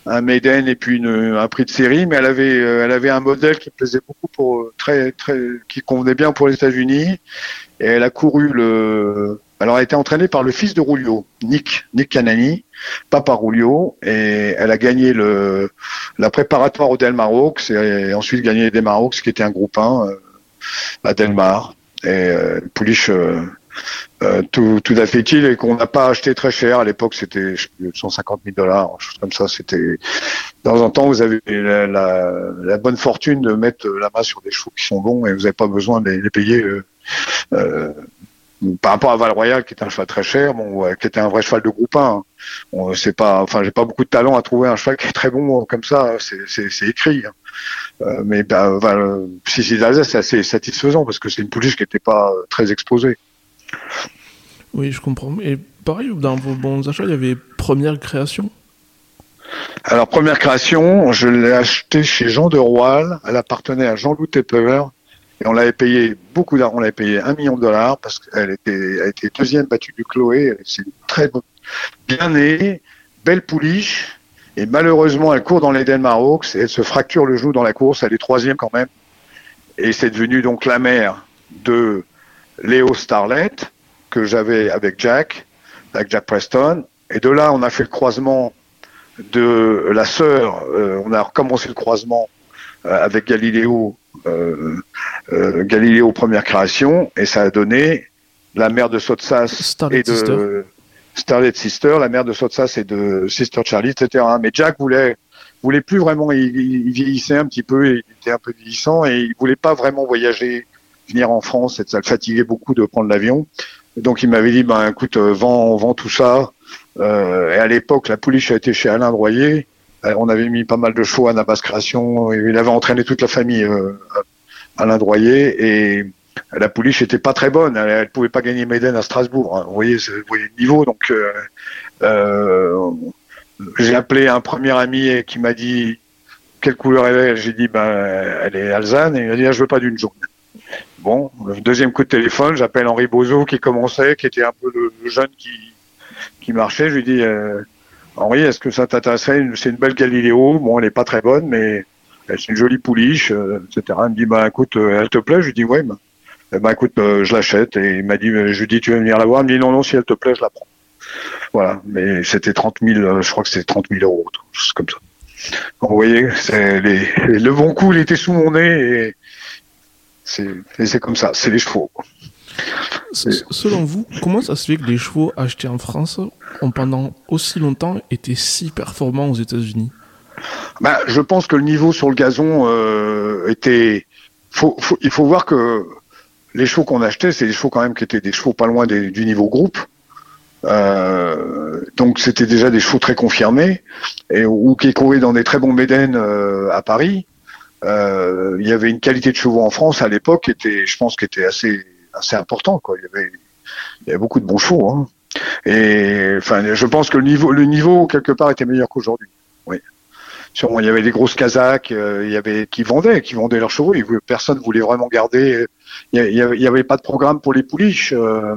un Maiden et puis un prix de série, mais elle avait, euh, elle avait un modèle qui plaisait beaucoup pour euh, très, très, qui convenait bien pour les États-Unis. Et elle a couru le, alors elle a été entraînée par le fils de Rulio, Nick, Nick Canani, pas par Rulio, et elle a gagné le, la préparatoire au Delmarox et ensuite gagné des Marocs, qui était un groupe 1 euh, à Delmar. Et euh, Pouliche euh, tout, tout à fait utile et qu'on n'a pas acheté très cher. À l'époque, c'était 150 000 dollars, chose comme ça. C'était de temps en temps, vous avez la, la, bonne fortune de mettre la main sur des chevaux qui sont bons et vous n'avez pas besoin de les, payer. Euh, euh, par rapport à Val Royal, qui était un cheval très cher, bon, qui était un vrai cheval de groupe 1. Bon, c'est pas, enfin, j'ai pas beaucoup de talent à trouver un cheval qui est très bon comme ça. C'est écrit. Hein. Euh, mais ben, ben, si c'est c'est assez satisfaisant parce que c'est une pouliche qui n'était pas très exposée. Oui, je comprends. Et pareil, dans vos bons achats, il y avait Première Création Alors, Première Création, je l'ai acheté chez Jean de Roal. Elle appartenait à Jean-Loup Tepper. Et on l'avait payé beaucoup d'argent. On l'avait payé un million de dollars parce qu'elle était, a été deuxième battue du Chloé. C'est très bien née, belle pouliche. Et malheureusement, elle court dans les Denmark et elle se fracture le genou dans la course. Elle est troisième quand même. Et c'est devenu donc la mère de Léo Starlet que j'avais avec Jack, avec Jack Preston. Et de là, on a fait le croisement de la sœur. Euh, on a recommencé le croisement euh, avec Galiléo, euh, Galiléo première création, et ça a donné la mère de Sotsas et de Starlet Sister, la mère de Sotsas et de Sister Charlie, etc. Mais Jack voulait voulait plus vraiment, il, il, vieillissait un petit peu, il était un peu vieillissant et il voulait pas vraiment voyager, venir en France, et ça le fatiguait beaucoup de prendre l'avion. Donc il m'avait dit, ben écoute, euh, vends, vend tout ça. Euh, et à l'époque, la pouliche a été chez Alain Droyer. Euh, on avait mis pas mal de chevaux à Nabas Création. Il avait entraîné toute la famille Alain Droyer. Et la pouliche était pas très bonne. Elle, ne pouvait pas gagner Maiden à Strasbourg. Hein. Vous voyez, le niveau. Donc j'ai appelé un premier ami qui m'a dit quelle couleur elle est? J'ai dit ben elle est alzane et il m'a dit ah, je veux pas d'une jaune. Bon, deuxième coup de téléphone, j'appelle Henri Bozo qui commençait, qui était un peu le, jeune qui, marchait. Je lui dis, euh, Henri, est-ce que ça t'intéresserait C'est une belle Galiléo. Bon, elle n'est pas très bonne, mais c'est une jolie pouliche, euh, etc. Il me dit, bah écoute, euh, elle te plaît? Je lui dis, oui. Bah, eh ben, écoute, je l'achète. Et il m'a dit, je lui dis, tu veux venir la voir? Il me dit, non, non, si elle te plaît, je la prends. Voilà, mais c'était 30 000, je crois que c'était 30 000 euros, chose comme ça. vous voyez, les, le bon coup, il était sous mon nez et c'est comme ça, c'est les chevaux. Selon vous, comment ça se fait que les chevaux achetés en France ont pendant aussi longtemps été si performants aux États-Unis? Bah, Je pense que le niveau sur le gazon euh, était. il faut voir que les chevaux qu'on achetait, c'est des chevaux quand même qui étaient des chevaux pas loin du niveau groupe. Euh, donc c'était déjà des chevaux très confirmés et ou qui couraient dans des très bons médènes euh, à Paris. Euh, il y avait une qualité de chevaux en France à l'époque qui était, je pense, qui était assez assez important. Il y avait il y avait beaucoup de bons chevaux. Hein. Et enfin, je pense que le niveau le niveau quelque part était meilleur qu'aujourd'hui. Oui. Sûrement, il y avait des grosses Kazakhs, euh, il y avait qui vendaient, qui vendaient leurs chevaux. personne voulait vraiment garder. Il y, avait, pas de programme pour les pouliches euh,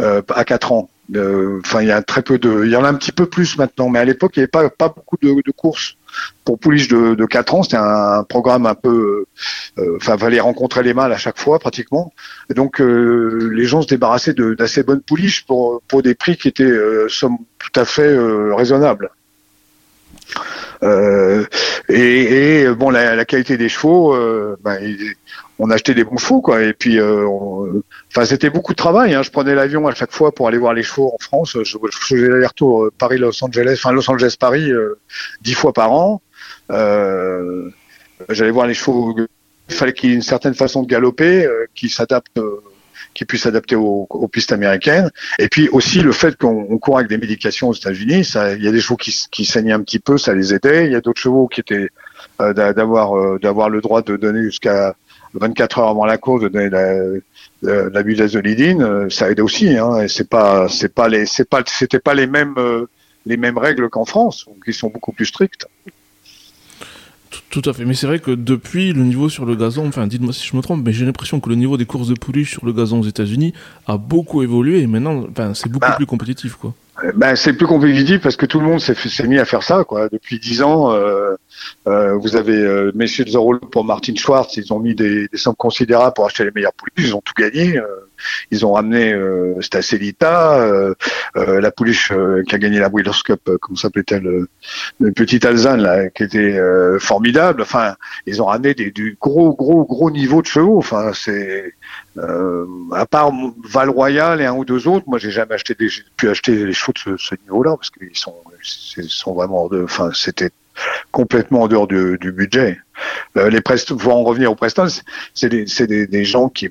euh, à 4 ans. Enfin, il y a très peu de, il y en a un petit peu plus maintenant, mais à l'époque, il n'y avait pas pas beaucoup de, courses pour pouliche de, de 4 ans, c'était un programme un peu, euh, enfin, fallait rencontrer les mâles à chaque fois pratiquement. Et donc, euh, les gens se débarrassaient d'assez bonnes pouliches pour, pour des prix qui étaient euh, somme tout à fait raisonnables. et, bon, la, qualité des chevaux, ben, on achetait des bons chevaux, quoi. Et puis, enfin, c'était beaucoup de travail. Hein. Je prenais l'avion à chaque fois pour aller voir les chevaux en France. Je, faisais l'aller-retour Paris-Los Angeles, enfin Los Angeles-Paris, dix fois par an. J'allais voir les chevaux il fallait qu'il y ait une certaine façon de galoper euh, qui s'adapte euh, qui puisse s'adapter aux, pistes américaines. Et puis aussi le fait qu'on court avec des médications aux États-Unis, il y a des chevaux qui, qui saignaient un petit peu, ça les aidait. Il y a d'autres chevaux qui étaient euh, d'avoir d'avoir le droit de donner jusqu'à 24 heures avant la course de donner la, la budazolidine, ça aide aussi. Hein, et c'est pas c'est pas les c'est pas c'était pas les mêmes les mêmes règles qu'en France, qui sont beaucoup plus strictes. Tout à fait, mais c'est vrai que depuis le niveau sur le gazon, enfin dites-moi si je me trompe, mais j'ai l'impression que le niveau des courses de pouliche sur le gazon aux États-Unis a beaucoup évolué et maintenant enfin, c'est beaucoup bah, plus compétitif quoi. Ben, c'est plus compétitif parce que tout le monde s'est mis à faire ça quoi. Depuis dix ans, euh, euh, vous avez euh, messieurs de Zorro pour Martin Schwartz, ils ont mis des, des, sommes considérables pour acheter les meilleurs pouliches, ils ont tout gagné. Euh, ils ont ramené euh, Stacelita, euh, la pouliche qui a gagné la Breeders' Cup, comment s'appelait-elle, le petit Alzane là, qui était formidable. Enfin, ils ont ramené des, du gros, gros, gros niveau de chevaux. Enfin, c'est à part Val Royal et un ou deux autres, moi j'ai jamais acheté des, pu acheter les chevaux de ce, niveau-là parce qu'ils sont, sont vraiment enfin c'était complètement en dehors du, du budget. les Prest, pour en revenir au Preston, c'est des, des, des, gens qui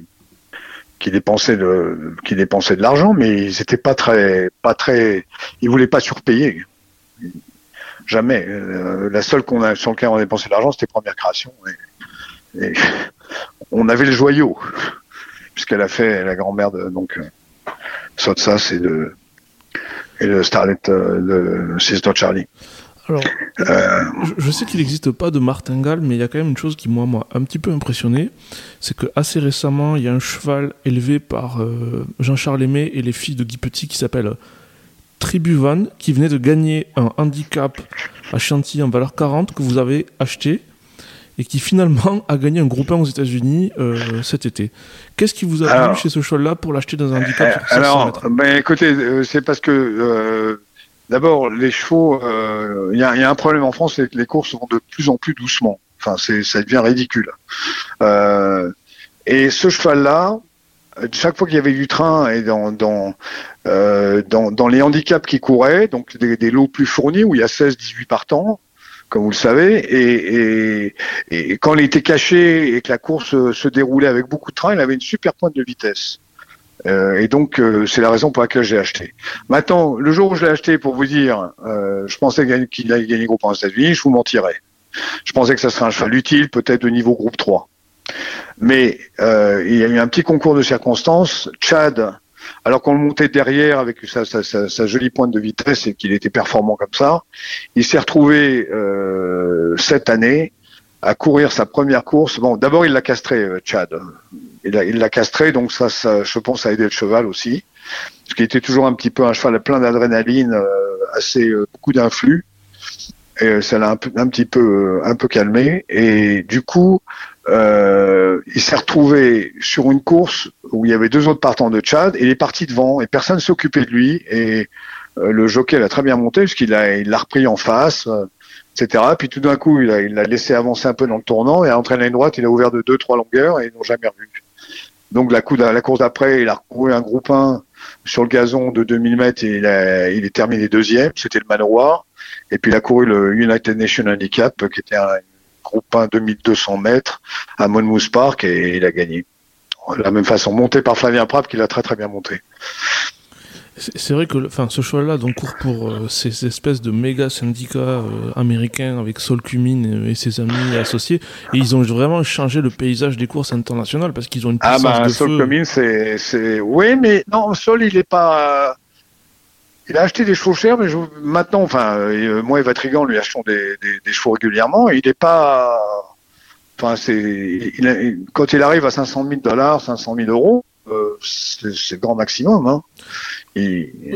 qui dépensaient de qui dépensaient de l'argent, mais ils étaient pas très pas très ils voulaient pas surpayer. Jamais. Euh, la seule qu'on a sur laquelle on a dépensé de l'argent, c'était première création. Et, on avait le joyau, puisqu'elle a fait la grand-mère de donc euh, Sotsa, c'est de et le Starlet euh, de Sister Charlie. Alors, euh, je, sais qu'il n'existe pas de martingale, mais il y a quand même une chose qui moi m'a un petit peu impressionné, c'est que assez récemment, il y a un cheval élevé par euh, Jean-Charles Aimé et les filles de Guy Petit qui s'appelle Tribuvan, qui venait de gagner un handicap à Chantilly en valeur 40 que vous avez acheté et qui finalement a gagné un groupe 1 aux États-Unis euh, cet été. Qu'est-ce qui vous a plu chez ce cheval-là pour l'acheter dans un handicap sur Alors, ben, écoutez, c'est parce que D'abord, les chevaux, euh, il y, a, un problème en France, c'est que les courses vont de plus en plus doucement. Enfin, ça devient ridicule. Euh, et ce cheval-là, chaque fois qu'il y avait du train et dans dans, euh, dans, dans les handicaps qui couraient, donc des, lots plus fournis où il y a 16-18 partants, comme vous le savez, et, et, et, quand il était caché et que la course se déroulait avec beaucoup de train, il avait une super pointe de vitesse. Euh, et donc, euh, c'est la raison pour laquelle j'ai acheté. Maintenant, le jour où je l'ai acheté, pour vous dire, euh, je pensais qu'il allait gagner groupe en États-Unis, je vous mentirais. Je pensais que ça serait un cheval utile, peut-être de niveau groupe 3. Mais il y a eu un petit concours de circonstances. Chad, alors qu'on le montait derrière avec sa, jolie pointe de vitesse et qu'il était performant comme ça, il s'est retrouvé cette année à courir sa première course. Bon, d'abord il l'a castré, Chad. Il l'a castré, donc ça, ça, je pense, a aidé le cheval aussi, parce qu'il était toujours un petit peu un cheval plein d'adrénaline, euh, assez euh, beaucoup d'influx, et ça l'a un, un, petit peu, un peu calmé, et du coup, euh, il s'est retrouvé sur une course où il y avait deux autres partants de Tchad, et il est parti devant, et personne ne s'occupait de lui, et le jockey l'a très bien monté, puisqu'il l'a repris en face. etc. Puis tout d'un coup, il l'a laissé avancer un peu dans le tournant et à entraîner une droite, il a ouvert de deux, trois longueurs et ils n'ont jamais revu. Donc la, course d'après, il a recouru un groupe 1 sur le gazon de 2000 mètres et il est terminé deuxième. C'était le manoir. Et puis il a couru le United Nations Handicap, qui était un groupe 1 2200 mètres à Monmouth Park et il a gagné. De la même façon, monté par Flavien Pratt, qui l'a très très bien monté. C'est vrai que enfin, ce choix-là donc court pour euh, ces espèces de méga syndicats euh, américains avec Saul Cumin et, ses amis [LAUGHS] associés. Et ils ont vraiment changé le paysage des courses internationales parce qu'ils ont une puissance ah bah, Saul Cumin, c'est... Oui, mais non, Saul, il est pas... Il a acheté des chevaux chers, mais maintenant, enfin, euh, moi et Vatrigan lui achetons des, des, chevaux régulièrement. il n'est pas... Enfin, c'est... Quand il arrive à 500 000 dollars, 500 000 euros, c'est le grand maximum. Hein.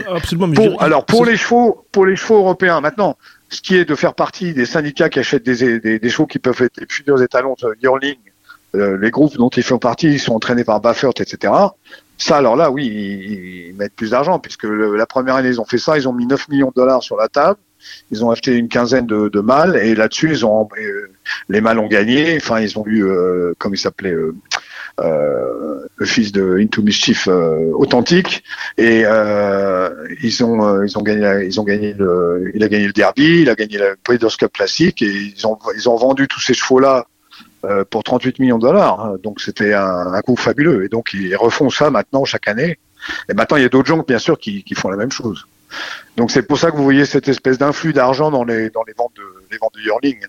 Absolument. alors pour les chevaux, pour les chevaux européens, maintenant, ce qui est de faire partie des syndicats qui achètent des, des, chevaux qui peuvent être les futurs étalons de yearling, euh, les groupes dont ils font partie, ils sont entraînés par Baffert, etc. Ça, alors là, oui, ils, mettent plus d'argent puisque la première année ils ont fait ça, ils ont mis 9 millions de dollars sur la table. ils ont acheté une quinzaine de, de mâles et là-dessus ils ont les mâles ont gagné. Enfin, ils ont eu, comme il s'appelait, euh, le fils de Into Mischief euh, authentique et euh, ils ont ils ont gagné ils ont gagné le il a gagné le derby il a gagné le Breeders' Cup classique et ils ont ils ont vendu tous ces chevaux là pour 38 millions de dollars. Donc c'était un, un coup fabuleux. Et donc ils refont ça maintenant chaque année. Et maintenant il y a d'autres gens bien sûr qui, qui font la même chose. Donc c'est pour ça que vous voyez cette espèce d'influx d'argent dans les dans les ventes de les ventes de yearling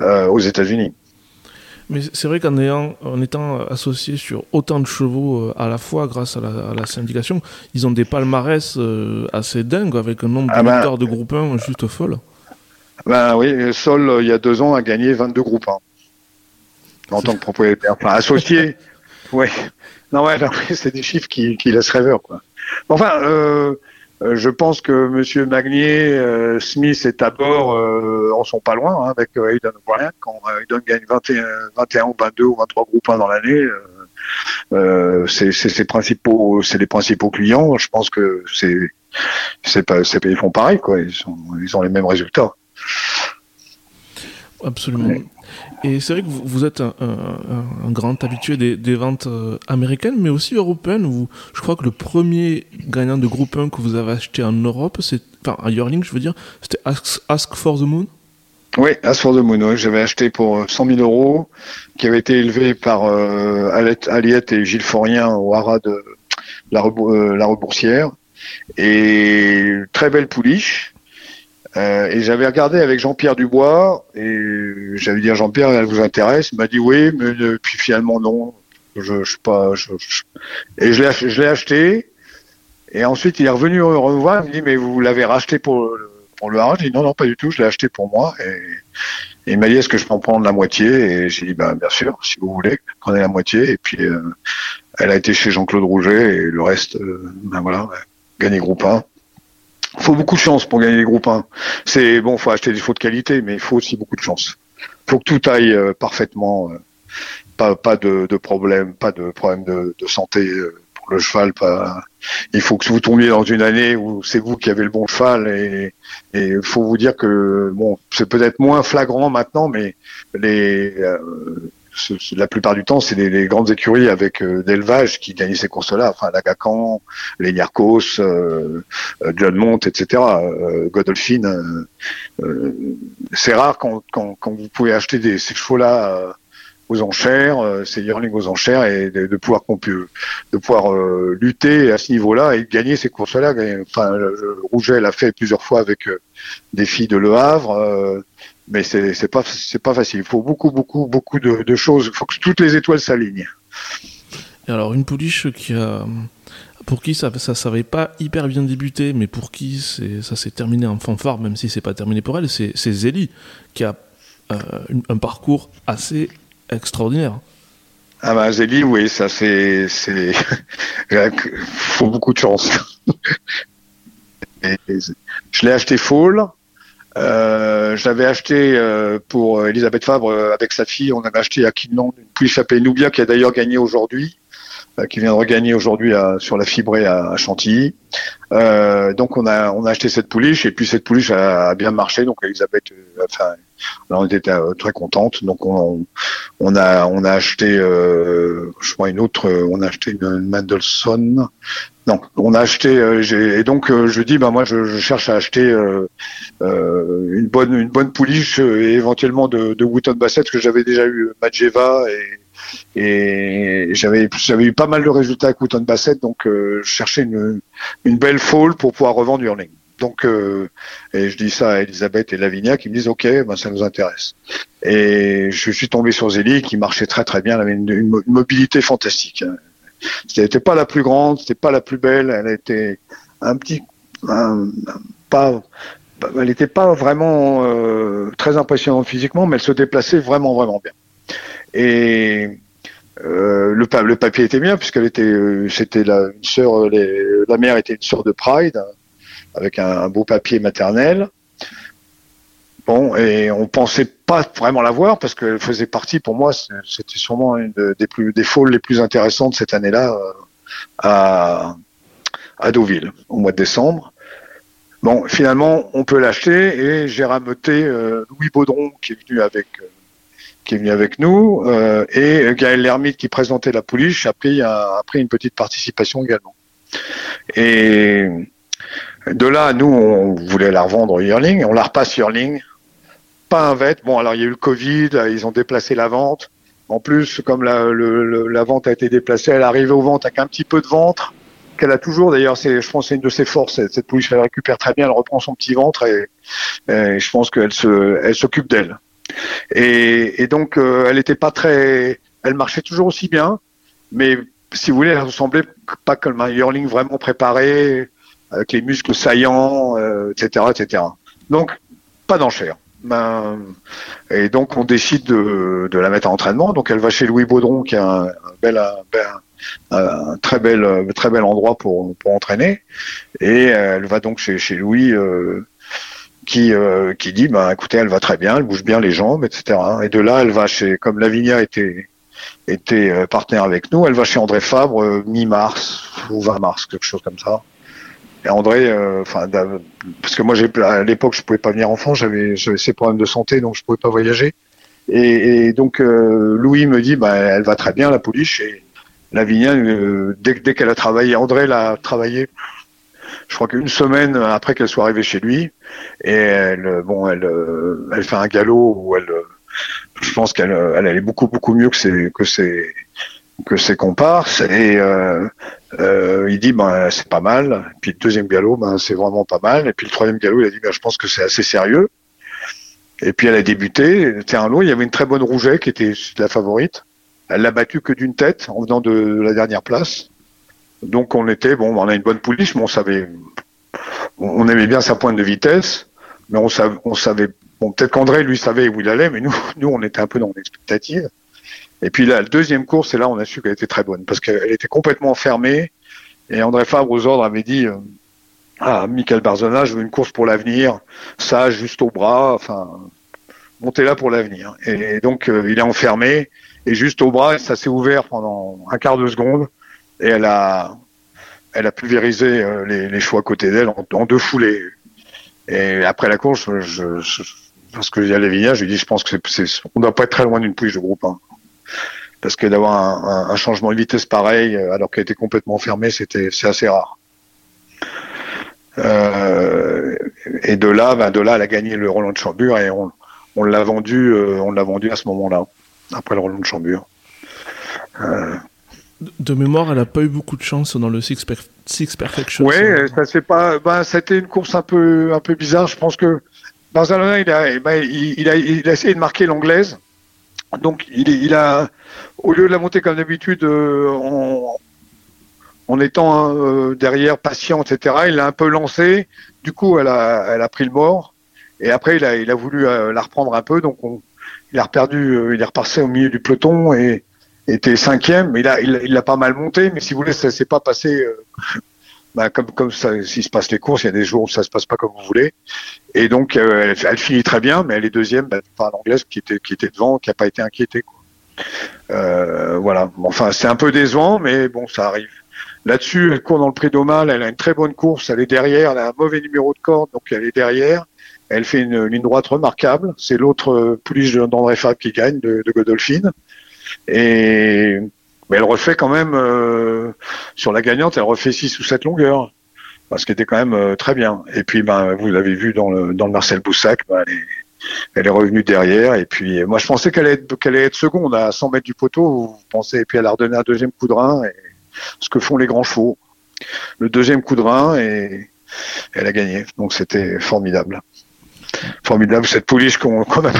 euh, aux États-Unis. Mais c'est vrai qu'en en étant associés sur autant de chevaux euh, à la fois grâce à la, syndication, ils ont des palmarès euh, assez dingues avec un nombre de ah ben, de groupe 1 juste folle. Ben oui, Sol, il y a deux ans, a gagné 22 groupes 1 en tant que propriétaire. Enfin, associé. [LAUGHS] oui. Non, ouais, c'est des chiffres qui, qui laissent rêveur, quoi. Enfin, euh, euh, je pense que Monsieur Magnier, euh, Smith et Tabor euh, en sont pas loin hein, avec Aidan O'Brien. Quand Aidan gagne 21, 21 ou 22 ou 23 groupes dans l'année, c'est ses principaux, c'est les principaux clients. Je pense que c'est, c'est pas, ils font pareil quoi. Ils, sont, ils ont les mêmes résultats. Absolument. Et c'est vrai que vous, êtes un, grand habitué des, ventes euh, américaines, mais aussi européennes. Je crois que le premier gagnant de groupe 1 que vous avez acheté en Europe, c'est, enfin, à je veux dire, c'était Ask, for the Moon. Oui, Ask for the Moon, oui. J'avais acheté pour 100 euh, 000 euros, qui avait été élevé par euh, Aliette et Gilles Forien au haras de la, euh, la Reboursière. Et très belle pouliche euh, et j'avais regardé avec Jean-Pierre Dubois et j'avais dit à Jean-Pierre, elle vous intéresse? Il m'a dit oui, mais puis finalement non. Je, je sais pas. Je, Et je l'ai, je acheté. Et ensuite, il est revenu me revoir. Il me dit mais vous l'avez racheté pour pour le Harald J'ai dit non non pas du tout. Je l'ai acheté pour moi. Et, il m'a dit est-ce que je peux en prendre la moitié? Et j'ai dit ben bien sûr, si vous voulez, prenez la moitié. Et puis euh, elle a été chez Jean-Claude Rouget et le reste, euh, ben voilà, gagné groupe 1 faut beaucoup de chance pour gagner les groupes 1. C'est bon, faut acheter des chevaux de qualité, mais il faut aussi beaucoup de chance. Faut que tout aille euh, parfaitement, euh, pas pas de, de problème, pas de problème de, de santé euh, pour le cheval. Pas, il faut que vous tombiez dans une année où c'est vous qui avez le bon cheval et il faut vous dire que bon, c'est peut-être moins flagrant maintenant, mais les la plupart du temps, c'est les, grandes écuries avec euh, d'élevage qui gagnent ces courses-là. Enfin, Lagacan, les Niarcos, euh, euh, John Mont, etc. Euh, Godolphin. c'est rare quand, vous pouvez acheter ces chevaux-là aux enchères, ces yearlings aux enchères, et de, pouvoir de pouvoir lutter à ce niveau-là et gagner ces courses-là. Enfin, Rouget l'a fait plusieurs fois avec des filles de Le Havre mais c'est c'est pas c'est pas facile. Il faut beaucoup beaucoup beaucoup de, de choses. Il faut que toutes les étoiles s'alignent. Et alors une pouliche qui a pour qui ça ça savait pas hyper bien débuter, mais pour qui c'est ça s'est terminé en fanfare, même si c'est pas terminé pour elle, c'est Zélie qui a euh, un parcours assez extraordinaire. Ah bah Zélie, oui, ça c'est c'est [LAUGHS] faut beaucoup de chance. [LAUGHS] je l'ai acheté full. Euh, je l'avais acheté euh, pour Elisabeth Fabre euh, avec sa fille. On avait acheté à Kinland une pouliche appelée Nubia qui a d'ailleurs gagné aujourd'hui, qui vient de regagner aujourd'hui sur la fibrée à, Chantilly. donc on a on a acheté cette pouliche et puis cette pouliche a, bien marché. Donc Elisabeth, enfin, on était très contente. Donc on, a on a acheté, je crois une autre, on a acheté une, une Mendelssohn non, on a acheté euh, et donc euh, je dis bah moi je, cherche à acheter euh, euh, une bonne une bonne pouliche et éventuellement de, de Wooton Bassett que j'avais déjà eu Majeva et, et j'avais eu pas mal de résultats avec Wooton Bassett donc je cherchais une une belle foal pour pouvoir revendre Hurling. Donc et je dis ça à Elisabeth et Lavinia qui me disent ok ben ça nous intéresse et je suis tombé sur Zélie qui marchait très très bien elle avait une, mobilité fantastique. Hein. C'était pas la plus grande, c'était pas la plus belle. Elle était un petit, pas, elle n'était pas vraiment euh, très impressionnante physiquement, mais elle se déplaçait vraiment vraiment bien. Et euh, le, papier était bien puisqu'elle était, euh, c'était la sœur, la mère était une sœur de Pride avec un beau papier maternel. Bon, et on pensait pas vraiment la voir parce qu'elle faisait partie, pour moi, c'était sûrement une des plus des fôles les plus intéressantes cette année-là euh, à, à Deauville au mois de décembre. Bon, finalement, on peut l'acheter et j'ai rameuté Louis Baudron qui est venu avec qui est venu avec nous et Gaël Lermite qui présentait la pouliche a pris, a pris une petite participation également. Et de là, nous, on voulait la revendre Yearling, on la repasse Yearling, pas un vet. Bon, alors il y a eu le Covid, ils ont déplacé la vente. En plus, comme la, vente a été déplacée, elle arrivée aux ventes avec un petit peu de ventre qu'elle a toujours. D'ailleurs, je pense, c'est une de ses forces. Cette pouliche, elle récupère très bien, elle reprend son petit ventre et, je pense qu'elle elle s'occupe d'elle. Et, donc, euh, elle était pas très, elle marchait toujours aussi bien, mais si vous voulez, elle ressemblait pas comme un yearling vraiment préparé, avec les muscles saillants, etc., euh, etc. Donc, pas d'enchère. Ben, et donc, on décide de, la mettre en entraînement. Donc, elle va chez Louis Baudron, qui est un, très bel, endroit pour, entraîner. Et elle va donc chez, Louis, euh, qui, euh, qui dit, ben, écoutez, elle va très bien, elle bouge bien les jambes, etc. Et de là, elle va chez, comme Lavinia était, était partenaire avec nous, elle va chez André Fabre mi-mars ou 20 mars, quelque chose comme ça. Et André, euh, enfin, parce que moi, j'ai à l'époque, je pouvais pas venir en France, j'avais ces problèmes de santé, donc je pouvais pas voyager. Et, donc euh, Louis me dit, bah, elle va très bien la pouliche. Et Lavinia, euh, dès, dès qu'elle a travaillé, André l'a travaillé. Je crois qu'une semaine après qu'elle soit arrivée chez lui, et elle, bon, elle, elle fait un galop où elle, je pense qu'elle, elle allait beaucoup beaucoup mieux que ses que ses que ses comparses et euh, euh, il dit ben c'est pas mal. Puis le deuxième galop ben c'est vraiment pas mal. Et puis le troisième galop il a dit ben je pense que c'est assez sérieux. Et puis elle a débuté. un lot. Il y avait une très bonne rouget qui était la favorite. Elle l'a battue que d'une tête en venant de, la dernière place. Donc on était bon, on a une bonne pouliche, mais on savait, on aimait bien sa pointe de vitesse, mais on savait, on savait bon peut-être qu'André lui savait où il allait, mais nous, [LAUGHS] nous on était un peu dans l'expectative. Et puis là, la deuxième course, c'est là on a su qu'elle était très bonne parce qu'elle était complètement fermée. Et André Fabre aux ordres avait dit euh, Ah, Michael Barzona, je veux une course pour l'avenir, ça juste au bras, enfin, montez là pour l'avenir. Et donc euh, il est enfermé et juste au bras, ça s'est ouvert pendant un quart de seconde et elle a, elle a pulvérisé euh, les, choix à côté d'elle en, deux foulées. Et après la course, parce que j'ai à je lui dis, je pense que c'est, on doit pas être très loin d'une pouliche de groupe 1 parce que d'avoir un, changement de vitesse pareil euh, alors qu'elle était complètement fermée, c'était c'est assez rare. Euh, et de là, ben de là, elle a gagné le Roland de Chambure et on, on l'a vendu, euh, on l'a vendu à ce moment-là, après le Roland de Chambure. De mémoire, elle n'a pas eu beaucoup de chance dans le Six, Perfection. Oui, ça c'est pas. Ben, c'était une course un peu, un peu bizarre. Je pense que Barcelona, il a, ben, il, a, il a essayé de marquer l'anglaise. Donc il, a, au lieu de la monter comme d'habitude euh, en, étant euh, derrière patient, etc., il l'a un peu lancé. Du coup, elle a, pris le bord. Et après, il a, voulu euh, la reprendre un peu. Donc on, il a perdu, il est repassé au milieu du peloton et était cinquième. Il a, il, a pas mal monté. Mais si vous voulez, ça s'est pas passé bah, comme comme ça, s'il se passe les courses, il y a des jours où ça se passe pas comme vous voulez. Et donc euh, elle, finit très bien, mais elle est deuxième bah, par l'anglaise qui était devant, qui a pas été inquiétée. Euh, voilà. Enfin, c'est un peu décevant, mais bon, ça arrive. Là-dessus, elle court dans le prix d'Omal, elle a une très bonne course, elle est derrière, elle a un mauvais numéro de corde, donc elle est derrière. Elle fait une ligne droite remarquable. C'est l'autre euh, pouliche d'André Fab qui gagne de, de Godolphin. Et mais elle refait quand même, euh, sur la gagnante, elle refait 6 ou 7 longueurs. Ce qui était quand même euh, très bien. Et puis, ben, vous l'avez vu dans le, dans le Marcel Boussac, ben, elle, est, elle est revenue derrière. Et puis, moi, je pensais qu'elle allait, être, qu'elle allait être seconde à 100 mètres du poteau. Vous pensez, et puis elle a redonné un deuxième coup de rein. Et ce que font les grands chevaux. Le deuxième coup de rein et elle a gagné. Donc, c'était formidable formidable cette pouliche qu'on [LAUGHS] n'a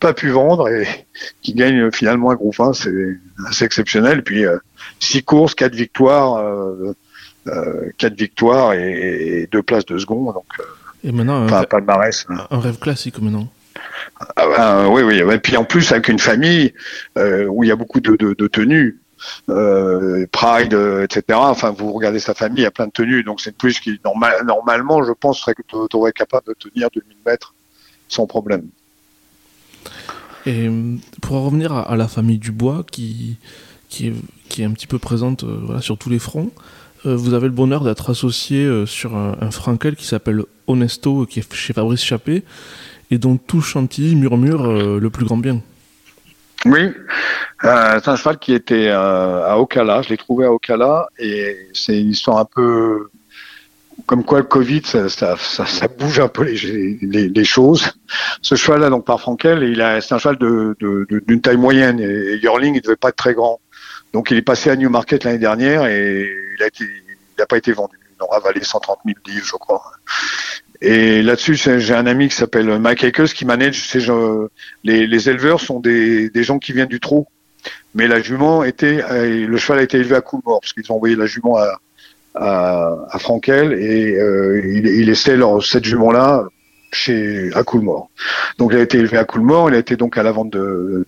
pas, pu vendre et qui gagne finalement un groupe 1, c'est assez exceptionnel. puis euh, six courses, quatre victoires, euh, euh, quatre victoires et, deux places de second. Donc, et maintenant, un, hein. un rêve classique maintenant. Ah ben, oui, oui. Et puis en plus avec une famille où il y a beaucoup de, de tenues. Euh, Pride, euh, etc. Enfin, vous regardez sa famille, il y a plein de tenues, donc c'est pouliche qui normalement, je pense, serait capable de tenir 2000 mètres sans problème. Et euh, pour revenir à, la famille Dubois, qui, est, un petit peu présente sur tous les fronts, vous avez le bonheur d'être associé sur un, Frankel qui s'appelle Honesto, qui est chez Fabrice Chappé, et dont tout Chantilly murmure le plus grand bien. Oui, euh, c'est un cheval qui était euh, à Ocala, je l'ai trouvé à Ocala, et c'est une histoire un peu comme quoi le Covid, ça, ça, ça, bouge un peu les, les, les choses. Ce cheval-là, donc par Frankel, il a, c'est un cheval de, d'une taille moyenne, et Yearling, il devait pas être très grand. Donc il est passé à Newmarket l'année dernière et il a été, il n'a pas été vendu. Il aura valé 130 000 livres, je crois. Et là-dessus, j'ai un ami qui s'appelle Mike Akers qui manage. Ces gens, les, les, éleveurs sont des, des, gens qui viennent du trou. Mais la jument était, euh, le cheval a été élevé à Coolmore parce qu'ils ont envoyé la jument à, à, à Frankel et euh, il, il laissait leur, cette jument-là chez à Coolmore. Donc il a été élevé à Coolmore, il a été donc à la vente de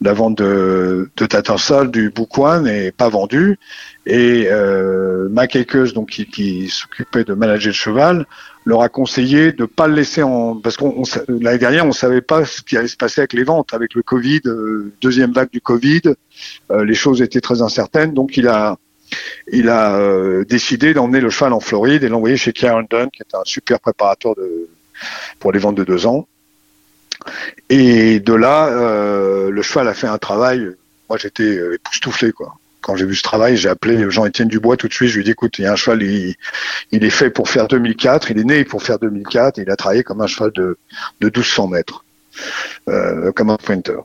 la vente de, de du Boukwan et pas vendu. Et euh, Mac donc qui, qui s'occupait de manager le cheval, leur a conseillé de pas le laisser en parce qu'on l'année dernière on savait pas ce qui allait se passer avec les ventes. Avec le Covid euh, deuxième vague du Covid euh, les choses étaient très incertaines. Donc il a il a euh, décidé d'emmener le cheval en Floride et l'envoyer chez Karen Dunn qui est un super préparateur pour les ventes de deux ans. Et de là le cheval a fait un travail. Moi j'étais époustouflé quoi quand j'ai vu ce travail, j'ai appelé Jean-Étienne Dubois tout de suite. Je lui ai dit, écoute, il y a un cheval, il, est fait pour faire 2004, il est né pour faire 2004, et il a travaillé comme un cheval de, de 1200 mètres, euh, comme un pointer.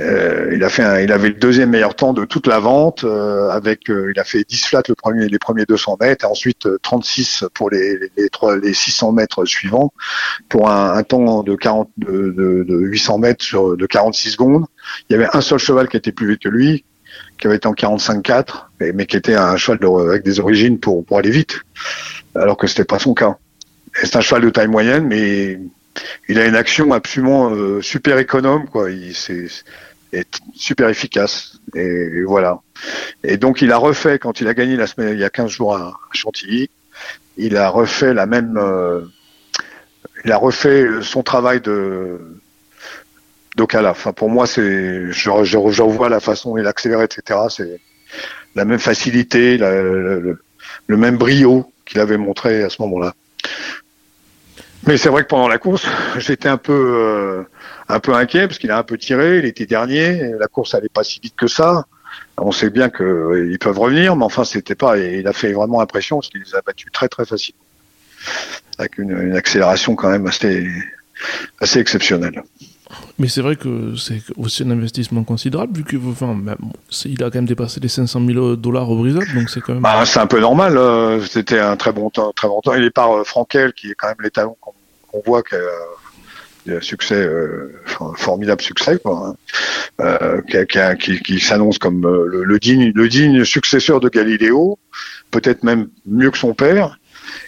Euh, il a fait, il avait le deuxième meilleur temps de toute la vente, euh, avec, il a fait 10 flats le premier, les premiers 200 mètres, et ensuite 36 pour les, les, les, les 600 mètres suivants, pour un, temps de 40, de, de, de 800 mètres sur de 46 secondes. Il y avait un seul cheval qui était plus vite que lui, qui avait été en 45-4, mais qui était un cheval avec des origines pour, aller vite, alors que c'était pas son cas. C'est un cheval de taille moyenne, mais il a une action absolument euh, super économe, quoi. Il c'est est super efficace. Et, voilà. Et donc il a refait quand il a gagné la semaine il y a 15 jours à, Chantilly, il a refait la même. Euh, il a refait son travail de donc à la fin, pour moi, c'est, je, je, revois la façon il accélère, etc. C'est la même facilité, le, même brio qu'il avait montré à ce moment-là. Mais c'est vrai que pendant la course, [LAUGHS] j'étais un peu, euh, un peu inquiet parce qu'il a un peu tiré, il était dernier, la course allait pas si vite que ça. On sait bien qu'ils euh, peuvent revenir, mais enfin c'était pas. Il a fait vraiment impression parce qu'il les a battus très très facilement, avec une, une accélération quand même assez, assez exceptionnelle. Mais c'est vrai que c'est aussi un investissement considérable, vu que enfin, il a quand même dépassé les 500 000 dollars au brisable, donc c'est quand même. Bah, c'est un peu normal. Euh, c'était un très bon temps, très bon temps. Il est par euh, Frankel, qui est quand même l'étalon qu'on voit qui a un succès, euh, formidable succès, hein. qui, qui, s'annonce comme le, le, digne, le digne successeur de Galiléo, peut-être même mieux que son père.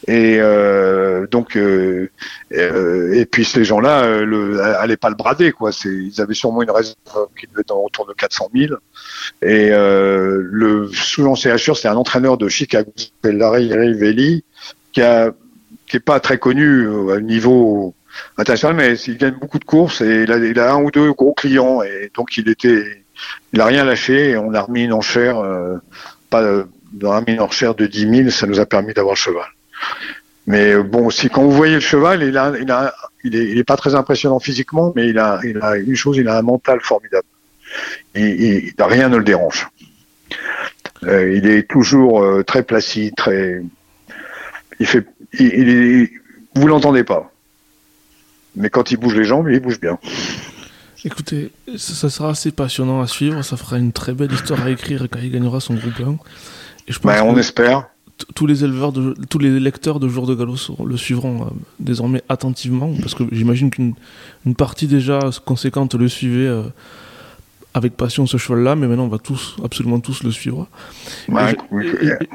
Et euh, donc, euh, euh, et puis ces gens-là euh, allaient pas le brader, quoi. C'est, ils avaient sûrement une réserve qui devait être autour de 400 000. Et euh, le sous CHR, c'est un entraîneur de Chicago, Larry Rivelli, qui a qui est pas très connu au niveau international, mais il gagne beaucoup de courses et il a, il a un ou deux gros clients et donc il était, il a rien lâché et on a remis une enchère, pas dans un une enchère de 10 000, ça nous a permis d'avoir le cheval. Mais euh, bon, si quand vous voyez le cheval, il a, il a, il est, il est pas très impressionnant physiquement, mais il a, il a une chose, il a un mental formidable. Rien ne le dérange. Euh, il est toujours euh, très placide, très. Il fait, il, il est, vous l'entendez pas, mais quand il bouge les jambes, il bouge bien. Écoutez, ça, sera assez passionnant à suivre. Ça fera une très belle histoire à écrire quand il gagnera son groupe 1. Et je pense ben, on espère tous les éleveurs, de, tous les lecteurs de Jour de Galop le suivront euh, désormais attentivement, parce que j'imagine qu'une une partie déjà conséquente le suivait euh, avec passion ce cheval-là, mais maintenant on va tous, absolument tous le suivre.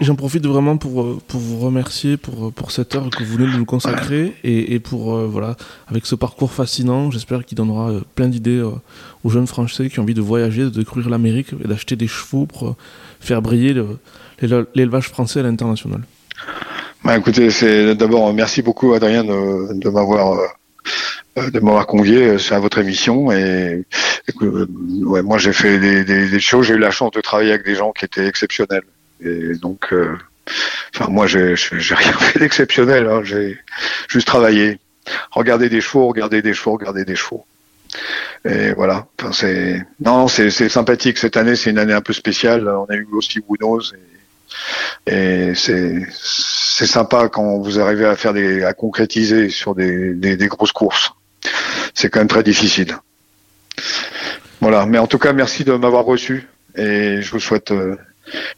J'en profite vraiment pour, euh, pour vous remercier pour, pour cette heure que vous venez de nous consacrer et, et pour, voilà, avec ce parcours fascinant, j'espère qu'il donnera plein d'idées aux jeunes Français qui ont envie de voyager, de découvrir l'Amérique et d'acheter des chevaux pour faire briller le l'élevage français à l'international bah, Écoutez, c'est d'abord merci beaucoup Adrien de, m'avoir euh, de m'avoir convié euh, à votre émission et, euh, ouais, moi j'ai fait des, des, choses j'ai eu la chance de travailler avec des gens qui étaient exceptionnels et donc enfin moi j'ai rien fait d'exceptionnel, hein. j'ai juste travaillé, regardé des chevaux, regarder des chevaux, regarder des chevaux. Et voilà. Enfin, c'est non, c'est sympathique. Cette année, c'est une année un peu spéciale. On a eu aussi Woonos et, et c'est c'est sympa quand vous arrivez à faire des à concrétiser sur des, des, des grosses courses. C'est quand même très difficile. Voilà. Mais en tout cas, merci de m'avoir reçu et je vous souhaite euh,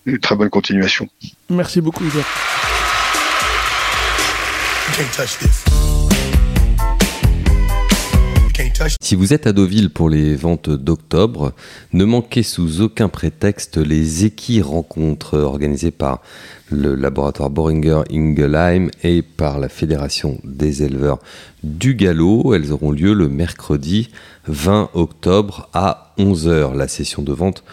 une très bonne continuation. Merci beaucoup, Hubert. Si vous êtes à Deauville pour les ventes d'octobre, ne manquez sous aucun prétexte les équis rencontres organisées par le laboratoire Boringer Ingelheim et par la Fédération des éleveurs du galop. Elles auront lieu le mercredi 20 octobre à 11h. La session de vente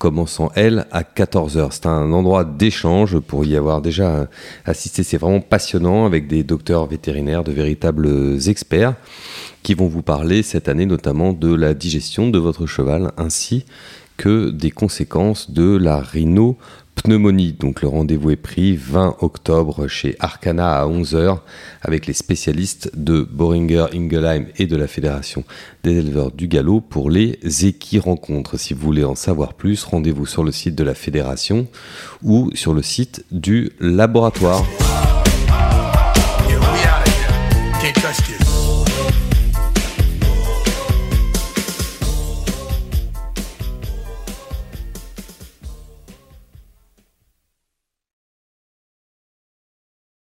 commençant elle à 14h. C'est un endroit d'échange pour y avoir déjà assisté. C'est vraiment passionnant avec des docteurs vétérinaires, de véritables experts qui vont vous parler cette année notamment de la digestion de votre cheval ainsi que des conséquences de la rhinopneumonie. Donc le rendez-vous est pris 20 octobre chez Arcana à 11h avec les spécialistes de Boringer Ingelheim et de la Fédération des éleveurs du galop pour les équis rencontres. Si vous voulez en savoir plus, rendez-vous sur le site de la fédération ou sur le site du laboratoire.